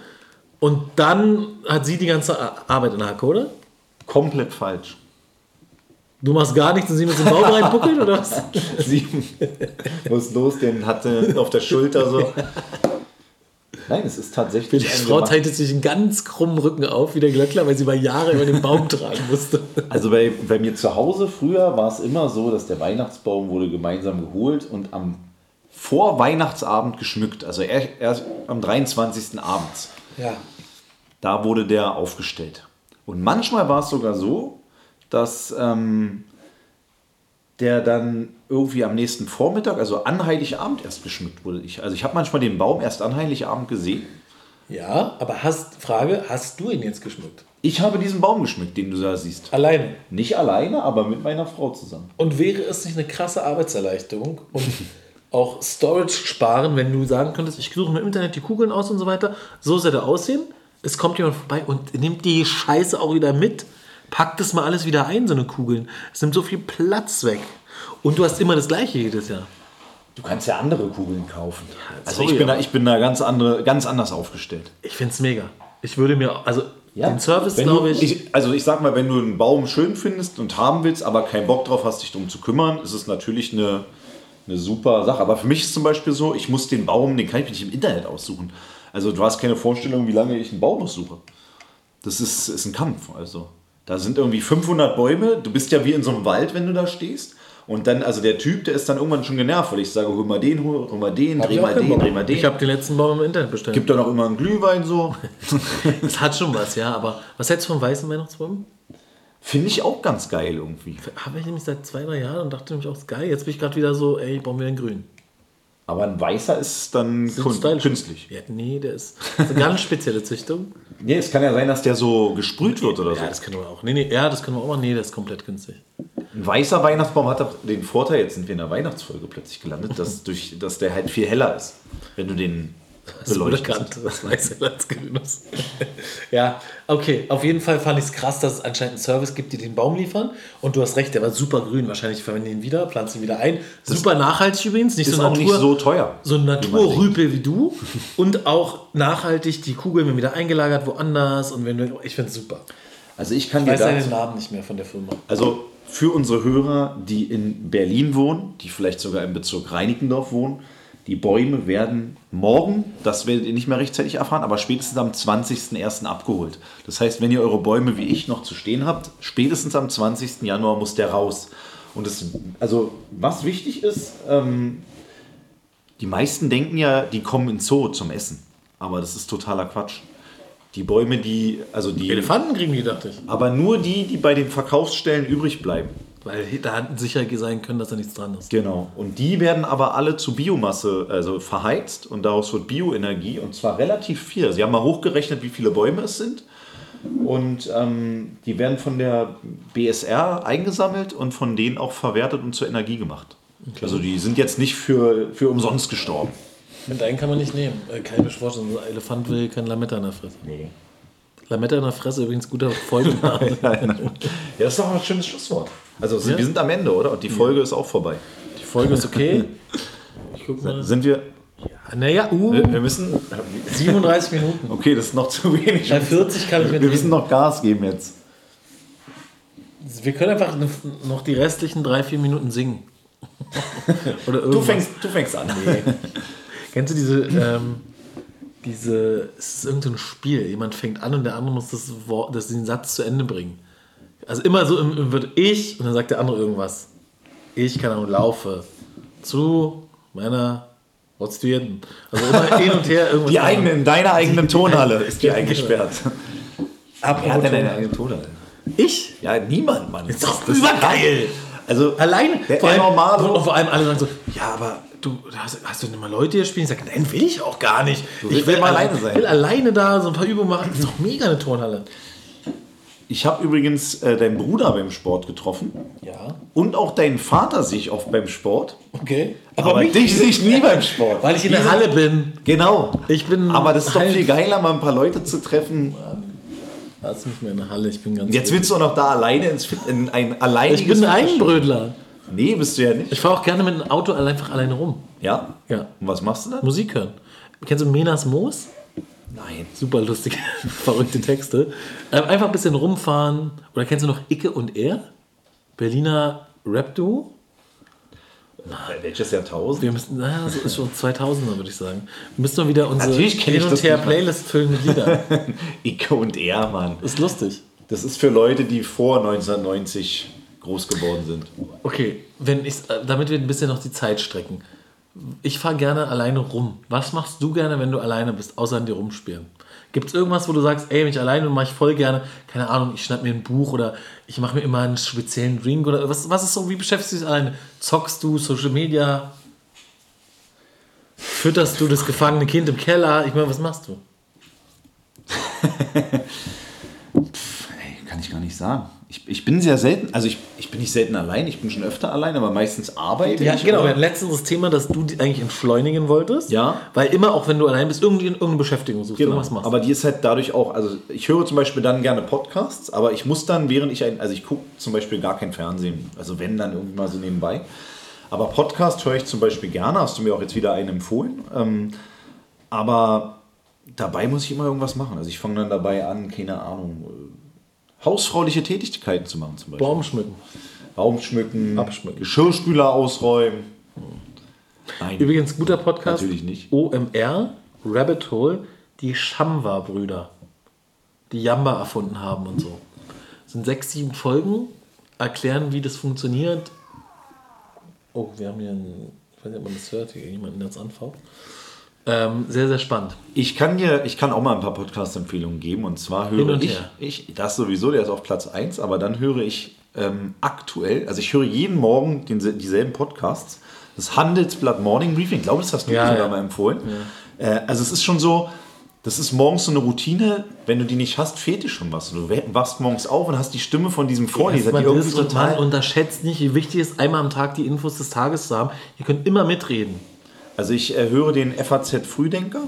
Und dann hat sie die ganze Arbeit in der Hacke, oder? Komplett falsch. Du machst gar nichts und sie muss den Baum reinbuckeln, oder was? Sie muss los, den hatte auf der Schulter so. Nein, es ist tatsächlich. Die Frau zeichnet sich einen ganz krummen Rücken auf, wie der Glöckler, weil sie mal Jahre über den Baum tragen musste. Also bei, bei mir zu Hause früher war es immer so, dass der Weihnachtsbaum wurde gemeinsam geholt und am Vorweihnachtsabend geschmückt. Also erst, erst am 23. abends. Ja. Da wurde der aufgestellt. Und manchmal war es sogar so, dass ähm, der dann irgendwie am nächsten Vormittag, also an Heiligabend erst geschmückt wurde. Ich, also ich habe manchmal den Baum erst an Heiligabend gesehen. Ja, aber hast, Frage, hast du ihn jetzt geschmückt? Ich habe diesen Baum geschmückt, den du da siehst. Alleine. Nicht alleine, aber mit meiner Frau zusammen. Und wäre es nicht eine krasse Arbeitserleichterung und auch Storage sparen, wenn du sagen könntest, ich suche mir im Internet die Kugeln aus und so weiter, so soll er aussehen. Es kommt jemand vorbei und nimmt die Scheiße auch wieder mit. Packt das mal alles wieder ein, so eine Kugeln. Es nimmt so viel Platz weg. Und du hast immer das gleiche jedes Jahr. Du kannst ja andere Kugeln kaufen. Also sorry, ich bin, da, ich bin da ganz, andere, ganz anders aufgestellt. Ich finde es mega. Ich würde mir, also den Service, glaube ich, Also ich sag mal, wenn du einen Baum schön findest und haben willst, aber keinen Bock drauf hast, dich darum zu kümmern, ist es natürlich eine, eine super Sache. Aber für mich ist zum Beispiel so, ich muss den Baum, den kann ich mir nicht im Internet aussuchen. Also du hast keine Vorstellung, wie lange ich einen Baum aussuche. Das ist, ist ein Kampf. Also da sind irgendwie 500 Bäume. Du bist ja wie in so einem Wald, wenn du da stehst. Und dann, also der Typ, der ist dann irgendwann schon genervt, weil ich sage, hol mal den, hol, hol mal den, dreh ich auch mal den, dreh mal den. Ich habe den letzten Baum im Internet bestellt. Gibt da noch immer einen Glühwein so. Das hat schon was, ja. Aber was hältst du von weißen Weihnachtsbäumen? Finde ich auch ganz geil irgendwie. Habe ich nämlich seit zwei, drei Jahren und dachte nämlich auch, ist geil. Jetzt bin ich gerade wieder so, ey, bauen wir einen grün. Aber ein weißer ist dann kun- stylisch. künstlich. Ja, nee, der ist, das ist eine ganz spezielle Züchtung. Nee, es kann ja sein, dass der so gesprüht wird oder so. Ja, das können wir auch. Nee, nee, ja, das können wir auch machen. Nee, das ist komplett günstig. Ein weißer Weihnachtsbaum hat doch den Vorteil, jetzt sind wir in der Weihnachtsfolge plötzlich gelandet, dass, durch, dass der halt viel heller ist, wenn du den Das bekannt, das weiß er als grün ist. ja, okay. Auf jeden Fall fand ich es krass, dass es anscheinend einen Service gibt, die den Baum liefern. Und du hast recht, der war super grün. Wahrscheinlich verwenden ihn wieder, pflanzen ihn wieder ein. Super nachhaltig übrigens. Nicht Ist so auch Natur. nicht so teuer. so ein. Naturrüpel wie du und auch nachhaltig die Kugeln werden wieder eingelagert woanders und wenn du, ich finde es super. Also ich kann Ich dir weiß den Namen nicht mehr von der Firma. also für unsere Hörer, die in Berlin wohnen, die vielleicht sogar im Bezirk Reinickendorf wohnen, die Bäume werden morgen, das werdet ihr nicht mehr rechtzeitig erfahren, aber spätestens am 20.01. abgeholt. Das heißt, wenn ihr eure Bäume wie ich noch zu stehen habt, spätestens am 20. Januar muss der raus. Und es, also was wichtig ist, ähm, die meisten denken ja, die kommen in Zoo zum Essen. Aber das ist totaler Quatsch. Die Bäume, die, also die, Elefanten kriegen die, dachte ich. aber nur die, die bei den Verkaufsstellen übrig bleiben. Weil da hat sicher sein können, dass da nichts dran ist. Genau. Und die werden aber alle zu Biomasse also verheizt und daraus wird Bioenergie und zwar relativ viel. Sie haben mal hochgerechnet, wie viele Bäume es sind. Und ähm, die werden von der BSR eingesammelt und von denen auch verwertet und zur Energie gemacht. Also die sind jetzt nicht für, für umsonst gestorben. Mit einen kann man nicht nehmen. Äh, vorstellen, so ein Elefant will kein Lametta in der Fresse. Nee. Lametta in der Fresse übrigens guter Folgenname. Ja, das ist doch ein schönes Schlusswort. Also Ja. wir sind am Ende, oder? Und die Folge ist auch vorbei. Die Folge ist okay. Ich guck mal. Sind wir. Naja, uh, Wir wir müssen. 37 Minuten. Okay, das ist noch zu wenig. Bei 40 kann ich Wir mit müssen noch Gas geben jetzt. Wir können einfach noch die restlichen drei, vier Minuten singen. Oder Du fängst, du fängst an. Kennst du diese, ähm, diese, es ist irgendein Spiel, jemand fängt an und der andere muss das Wort, das, den Satz zu Ende bringen. Also immer so im, im wird ich und dann sagt der andere irgendwas. Ich, keine Ahnung, laufe zu meiner Prostituierten. Also immer hin und her irgendwas. Die eigene, in deiner eigenen Tonhalle ist die eingesperrt. Apropos Wer hat denn Ton- eine eigene Tonhalle? Ich? Ja, niemand, Mann. Ist doch übergeil! Also, Alleine. Vor, allem, Normalo- und vor allem alle sagen so, ja, aber du hast, hast du nicht mal Leute hier spielen? Ich sage, nein, will ich auch gar nicht. ich will immer alleine sein. will alleine da so ein paar Übungen machen. Das ist doch mega eine Turnhalle. Ich habe übrigens äh, deinen Bruder beim Sport getroffen. Ja. Und auch deinen Vater sehe ich oft beim Sport. Okay. Aber, mich- dich sehe ich nie beim Sport. Weil ich in der Halle bin. Genau. Ich bin Aber das ist doch viel geiler, mal ein paar Leute zu treffen. Lass mich mehr in der Halle. Ich bin ganz. Jetzt willst du auch noch da alleine ins Fit in ein alleiniges ich bin ein. Eigenbrödler. Nee, bist du ja nicht. Ich fahre auch gerne mit dem Auto einfach alleine rum. Ja? Ja. Und was machst du dann? Musik hören. Kennst du Menas Moos? Nein. Super lustige, verrückte Texte. Ähm, einfach ein bisschen rumfahren. Oder kennst du noch Icke und Er? Berliner Rap-Duo? Welches Jahrtausend? Wir müssen, naja, das ist schon 2000er, würde ich sagen. Wir müssen mal wieder unsere Natürlich Hin- und her nicht. Playlist füllen mit Liedern. Icke und er, Mann. Ist lustig. Das ist für Leute, die vor 1990 groß geworden sind. Okay, wenn ich, damit wir ein bisschen noch die Zeit strecken. Ich fahre gerne alleine rum. Was machst du gerne, wenn du alleine bist, außer an dir rumspielen? Gibt es irgendwas, wo du sagst, ey, wenn ich alleine bin, mache ich voll gerne, keine Ahnung, ich schnapp mir ein Buch oder ich mache mir immer einen speziellen Drink oder was, was ist so, wie beschäftigst du dich alleine? Zockst du, Social Media? Fütterst du das gefangene Kind im Keller? Ich meine, was machst du? ich gar nicht sagen. Ich, ich bin sehr selten, also ich, ich bin nicht selten allein, ich bin schon öfter allein, aber meistens arbeite Ja, ich. genau. Wir hatten letztens das Thema, dass du eigentlich entschleunigen wolltest. Ja. Weil immer, auch wenn du allein bist, irgendwie irgendeine Beschäftigung suchst, Genau. irgendwas machst. Aber die ist halt dadurch auch, also ich höre zum Beispiel dann gerne Podcasts, aber ich muss dann, während ich ein, also ich gucke zum Beispiel gar kein Fernsehen, also wenn dann irgendwie mal so nebenbei. Aber Podcast höre ich zum Beispiel gerne, hast du mir auch jetzt wieder einen empfohlen. Ähm, aber dabei muss ich immer irgendwas machen. Also ich fange dann dabei an, keine Ahnung, hausfrauliche Tätigkeiten zu machen zum Beispiel. Baum schmücken. Baum schmücken, Abschmücken. Geschirrspüler ausräumen. Nein, Übrigens, guter Podcast. Natürlich nicht. OMR, Rabbit Hole, die Shamwa-Brüder, die Yamba erfunden haben und so. Das sind sechs, sieben Folgen, erklären, wie das funktioniert. Oh, wir haben hier einen, ich weiß nicht, ob man das hört, hier jemanden, der uns anfaucht. Ähm, sehr, sehr spannend. Ich kann dir, ich kann auch mal ein paar Podcast-Empfehlungen geben und zwar höre und ich, her. ich, das sowieso, der ist auf Platz 1, aber dann höre ich ähm, aktuell, also ich höre jeden Morgen den, dieselben Podcasts, das Handelsblatt Morning Briefing, ich glaube, das hast du Ja, mir ja. mal empfohlen. Äh, also es ist schon so, das ist morgens so eine Routine, wenn du die nicht hast, fehlt dir schon was. Du wachst morgens auf und hast die Stimme von diesem Vorleser, die irgendwie man total... unterschätzt nicht, wie wichtig es ist, einmal am Tag die Infos des Tages zu haben. Ihr könnt immer mitreden. Also ich äh, höre den FAZ Frühdenker,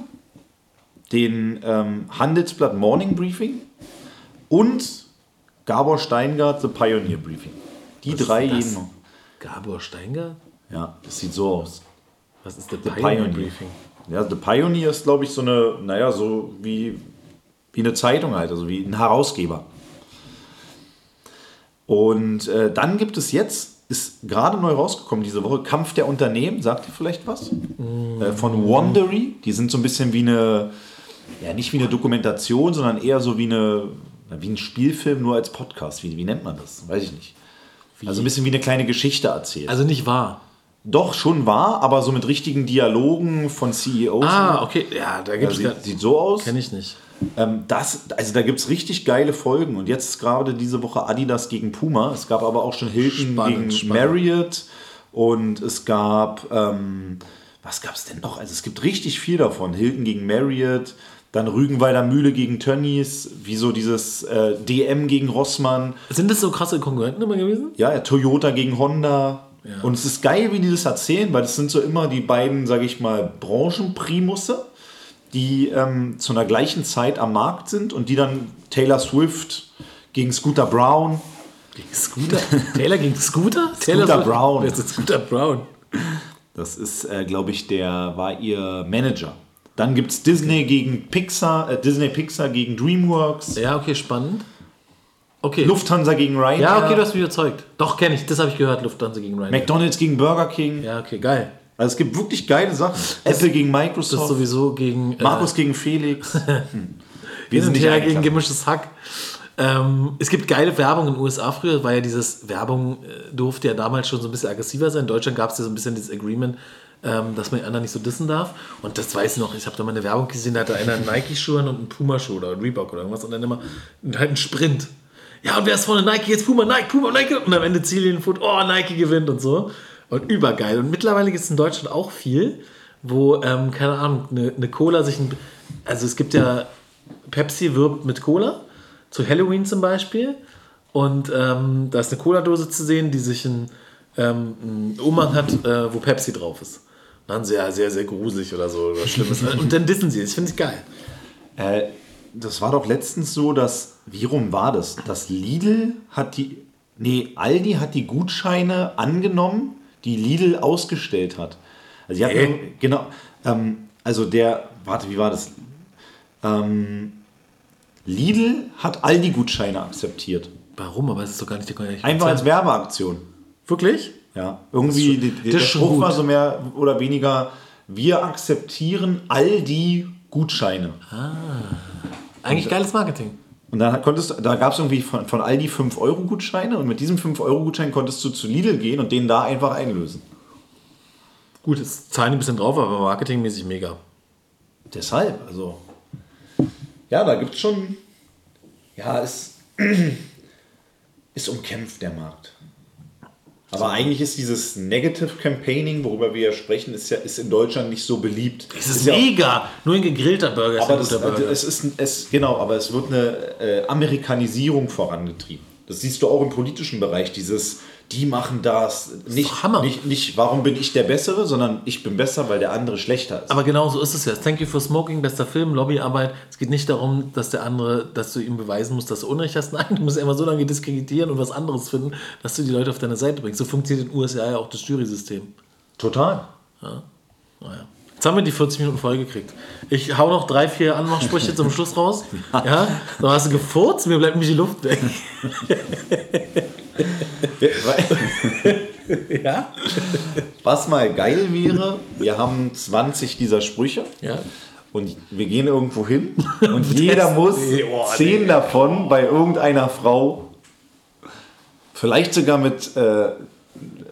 den ähm, Handelsblatt Morning Briefing und Gabor Steingart The Pioneer Briefing. Die drei ist das? jeden. Gabor Steingart? Ja, das sieht so aus. Was ist der Pioneer. Ja, The Pioneer ist, glaube ich, so eine, naja, so wie, wie eine Zeitung halt, also wie ein Herausgeber. Und äh, dann gibt es jetzt, ist gerade neu rausgekommen diese Woche, Kampf der Unternehmen, sagt ihr vielleicht was? Äh, von Wandery. Die sind so ein bisschen wie eine, ja, nicht wie eine Dokumentation, sondern eher so wie eine, wie ein Spielfilm, nur als Podcast. Wie, wie nennt man das? Weiß ich nicht. Also ein bisschen wie eine kleine Geschichte erzählt. Also nicht wahr. Doch, schon wahr, aber so mit richtigen Dialogen von CEOs. Ah, okay. Ja, da gibt es sieht, sieht so aus. Kenne ich nicht. Ähm, das, also da gibt es richtig geile Folgen. Und jetzt gerade diese Woche Adidas gegen Puma. Es gab aber auch schon Hilton Spannend, gegen spannend. Marriott. Und es gab, ähm, was gab es denn noch? Also es gibt richtig viel davon. Hilton gegen Marriott. Dann Rügenwalder Mühle gegen Tönnies. Wie so dieses äh, DM gegen Rossmann. Sind das so krasse Konkurrenten immer gewesen? Ja, Toyota gegen Honda. Ja. Und es ist geil, wie die das erzählen, weil das sind so immer die beiden, sage ich mal, Branchenprimusse, die ähm, zu einer gleichen Zeit am Markt sind und die dann Taylor Swift gegen Scooter Brown. Gegen Scooter? Taylor gegen Scooter? Taylor Scooter Brown. Wer ist Scooter Brown? Das ist, äh, glaube ich, der war ihr Manager. Dann gibt es Disney gegen Pixar, äh, Disney Pixar gegen DreamWorks, Ja, okay, spannend. Okay. Lufthansa gegen Ryanair, ja, okay, du hast mich überzeugt. Doch, kenne ich. Das habe ich gehört, Lufthansa gegen Ryanair. McDonalds gegen Burger King. Ja, okay, geil. Also es gibt wirklich geile Sachen. Apple gegen Das Microsoft, sowieso gegen... äh, Markus gegen Felix. Hm. Wir nicht her gegen gemischtes Hack. Ähm, es gibt geile Werbung in den USA früher, weil ja dieses Werbung äh, durfte ja damals schon so ein bisschen aggressiver sein. In Deutschland gab es ja so ein bisschen dieses Agreement, ähm, dass man die anderen nicht so dissen darf. Und das weiß ich noch, ich habe da mal eine Werbung gesehen, da hatte einer einen Nike-Schuh an und einen Puma-Schuh oder einen Reebok oder irgendwas und dann immer halt einen Sprint. Ja, und wer ist vorne Nike? Jetzt Puma, Nike, Puma, Nike. Und am Ende zielt den Foot, oh, Nike gewinnt und so. Und übergeil. Und mittlerweile gibt es in Deutschland auch viel, wo, ähm, keine Ahnung, eine, eine Cola sich ein. Also es gibt ja, Pepsi wirbt mit Cola, zu Halloween zum Beispiel. Und ähm, da ist eine Cola-Dose zu sehen, die sich ein, ähm, ein Umhang hat, äh, wo Pepsi drauf ist. Dann sehr, sehr, sehr gruselig oder so, oder Schlimmes. Und dann dissen sie es. Das finde ich geil. Äh, das war doch letztens so, dass, wie rum war das? Das Lidl hat die, nee, Aldi hat die Gutscheine angenommen, die Lidl ausgestellt hat. Also, sie hatten, genau, ähm, also der, warte, wie war das? Ähm, Lidl hat Aldi Gutscheine akzeptiert. Warum? Aber es ist doch gar nicht der Kontext. Einfach als Werbeaktion. Wirklich? Ja, irgendwie, die, die, das der schon Spruch gut. war so mehr oder weniger, wir akzeptieren all die Gutscheine. Eigentlich geiles Marketing. Und dann konntest da gab es irgendwie von, von Aldi 5-Euro-Gutscheine und mit diesem 5-Euro-Gutschein konntest du zu Lidl gehen und den da einfach einlösen. Gut, jetzt zahlen die ein bisschen drauf, aber marketingmäßig mega. Deshalb, also. Ja, da gibt es schon. Ja, es ist umkämpft der Markt. Aber eigentlich ist dieses Negative Campaigning, worüber wir ja sprechen, ist ja ist in Deutschland nicht so beliebt. Es ist ja, mega. Nur ein gegrillter Burger ist aber ein das, guter Burger. es ist es genau, aber es wird eine äh, Amerikanisierung vorangetrieben. Das siehst du auch im politischen Bereich. Dieses, die machen das nicht, doch Hammer. nicht, nicht, warum bin ich der Bessere, sondern ich bin besser, weil der andere schlechter ist. Aber genau so ist es ja. Thank you for smoking, bester Film, Lobbyarbeit. Es geht nicht darum, dass der andere, dass du ihm beweisen musst, dass du Unrecht hast. Nein, du musst immer so lange diskreditieren und was anderes finden, dass du die Leute auf deine Seite bringst. So funktioniert in den USA ja auch das Jury-System. Total. Naja. Jetzt haben wir die 40 Minuten voll gekriegt. Ich hau noch drei, vier Anmachsprüche zum Schluss raus. Ja, dann hast du gefurzt, mir bleibt nämlich die Luft weg. Ja? Was mal geil wäre, wir haben 20 dieser Sprüche. Ja. Und wir gehen irgendwo hin und jeder muss Nee, oh, zehn davon bei irgendeiner Frau, vielleicht sogar mit äh,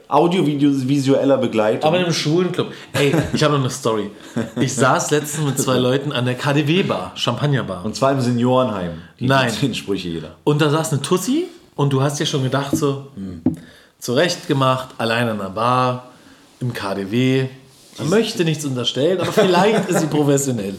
audiovisueller Begleitung. Aber in einem Schulenclub. Ey, ich habe noch eine Story. Ich saß letztens mit zwei Leuten an der KDW-Bar, Champagner-Bar. und zwar im Seniorenheim. Die Nein. zehn Sprüche jeder. Und da saß eine Tussi und du hast dir schon gedacht, so, hm, zurecht gemacht, allein an der Bar, im KDW. Man möchte nichts unterstellen, aber vielleicht ist sie professionell.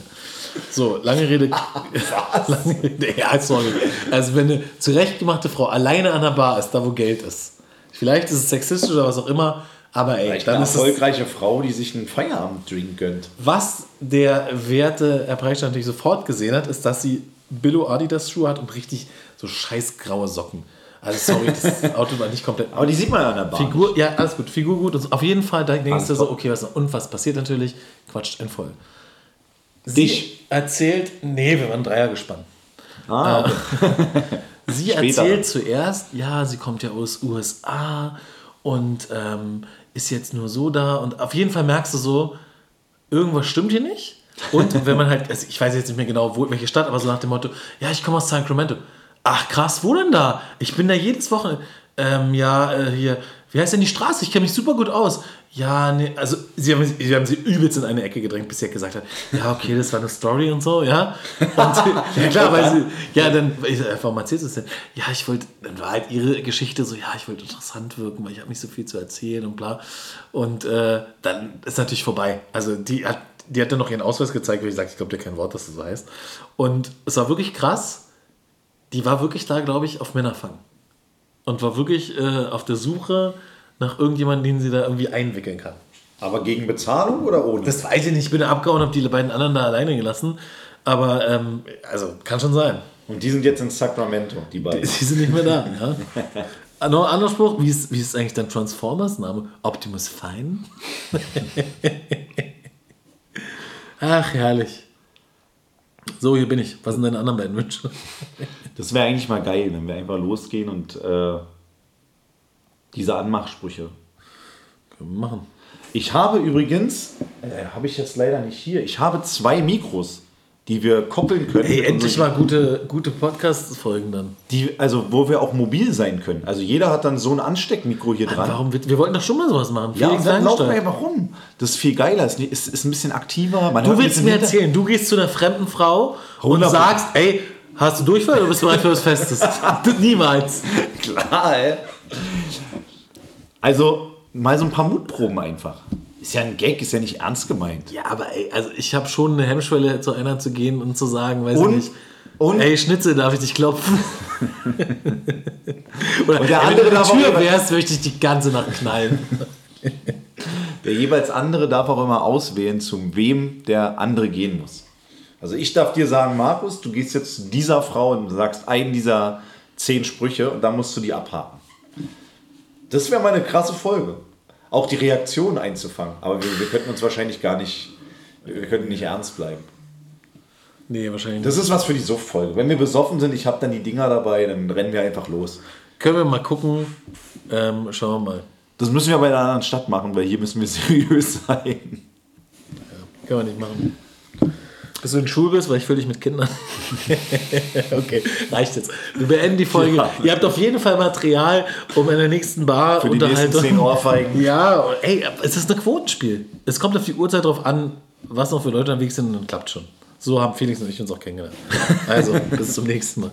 So, lange Rede. lange Rede. Ja, sorry. Also, wenn eine zurechtgemachte Frau alleine an der Bar ist, da wo Geld ist. Vielleicht ist es sexistisch oder was auch immer, aber ey, Vielleicht dann eine ist es. erfolgreiche Frau, die sich einen Feierabend-Drink gönnt. Was der werte Herr Preischer natürlich sofort gesehen hat, ist, dass sie Billo Adidas Schuhe hat und richtig so scheiß graue Socken. Also sorry, das Auto war nicht komplett. Aber die sieht man ja an der Bar. Figur, ja, alles gut, Figur gut. Und auf jeden Fall, da denkst du so, okay, was, und was passiert natürlich? Quatscht ein voll. Sie Dich. erzählt, nee, wir waren Dreier gespannt. Ah, okay. Sie Später. erzählt zuerst, ja, sie kommt ja aus USA und ähm, ist jetzt nur so da. Und auf jeden Fall merkst du so, irgendwas stimmt hier nicht. Und wenn man halt, also ich weiß jetzt nicht mehr genau, wo, welche Stadt, aber so nach dem Motto, ja, ich komme aus Sacramento. Ach krass, wo denn da? Ich bin da jedes Wochenende. Ähm, ja, äh, hier, wie heißt denn die Straße? Ich kenne mich super gut aus. Ja, nee, also sie haben, sie haben sie übelst in eine Ecke gedrängt, bis sie gesagt hat, ja, okay, das war eine Story und so, ja. Und, ja klar, weil sie, ja, dann, ich warum erzählst du es denn? Ja, ich wollte, dann war halt ihre Geschichte so, ja, ich wollte interessant wirken, weil ich habe nicht so viel zu erzählen und bla. Und äh, dann ist natürlich vorbei. Also die hat, die hat dann noch ihren Ausweis gezeigt, weil ich sagte, ich glaube dir kein Wort, dass das so heißt. Und es war wirklich krass. Die war wirklich da, glaube ich, auf Männerfang. Und war wirklich äh, auf der Suche nach irgendjemandem, den sie da irgendwie einwickeln kann. Aber gegen Bezahlung oder ohne? Das weiß ich nicht. Ich bin da abgehauen, habe die beiden anderen da alleine gelassen. Aber, ähm, also, kann schon sein. Und die sind jetzt in Sacramento, die beiden. Sie sind nicht mehr da. Ja. Noch ein anderer Spruch. Wie ist, wie ist eigentlich dein Transformers-Name? Optimus Fine? Ach, herrlich. So, hier bin ich. Was sind deine anderen beiden Wünsche? Das wäre eigentlich mal geil, wenn wir einfach losgehen und äh, diese Anmachsprüche. Können wir machen. Ich habe übrigens, äh, habe ich jetzt leider nicht hier, ich habe zwei Mikros, die wir koppeln können. Ey, endlich mal gute, gute Podcast-Folgen dann. Die, also wo wir auch mobil sein können. Also jeder hat dann so ein Ansteckmikro hier dran. Warum? Wir, wir wollten doch schon mal sowas machen. Ja, dann laufen wir, Leinstein. warum? Das ist viel geiler, ist, ist, ist ein bisschen aktiver. Man Du willst mir hinter- erzählen, du gehst zu einer fremden Frau und 100%. sagst, ey, hast du Durchfall oder bist du bereit für was Festes? Niemals. Klar, ey. Also mal so ein paar Mutproben einfach. Ist ja ein Gag, ist ja nicht ernst gemeint. Ja, aber ey, also ich habe schon eine Hemmschwelle, zu einer zu gehen und zu sagen, weiß Und- ich nicht, und- ey, Schnitzel, darf ich dich klopfen? Oder Und der andere wenn du darf in der auch Tür wärst, möchte ich die ganze Nacht knallen. Der jeweils andere darf auch immer auswählen, zu wem der andere gehen muss. Also ich darf dir sagen, Markus, du gehst jetzt zu dieser Frau und sagst einen dieser zehn Sprüche und dann musst du die abhaken. Das wäre mal eine krasse Folge. Auch die Reaktion einzufangen. Aber wir, wir könnten uns wahrscheinlich gar nicht, wir könnten nicht ernst bleiben. Nee, wahrscheinlich Das ist was für die Suchtfolge. Wenn wir besoffen sind, ich habe dann die Dinger dabei, dann rennen wir einfach los. Können wir mal gucken. Ähm, schauen wir mal. Das müssen wir bei einer anderen Stadt machen, weil hier müssen wir seriös sein. Können wir nicht machen. Bis du in Schule bist, weil ich fülle dich mit Kindern. okay, reicht jetzt. Wir beenden die Folge. Ja. Ihr habt auf jeden Fall Material, um in der nächsten Bar Für die nächsten zehn Ohrfeigen. Ja, ey, es ist ein Quotenspiel. Es kommt auf die Uhrzeit drauf an, was noch für Leute unterwegs sind und dann klappt schon. So haben Felix und ich uns auch kennengelernt. Also, bis zum nächsten Mal.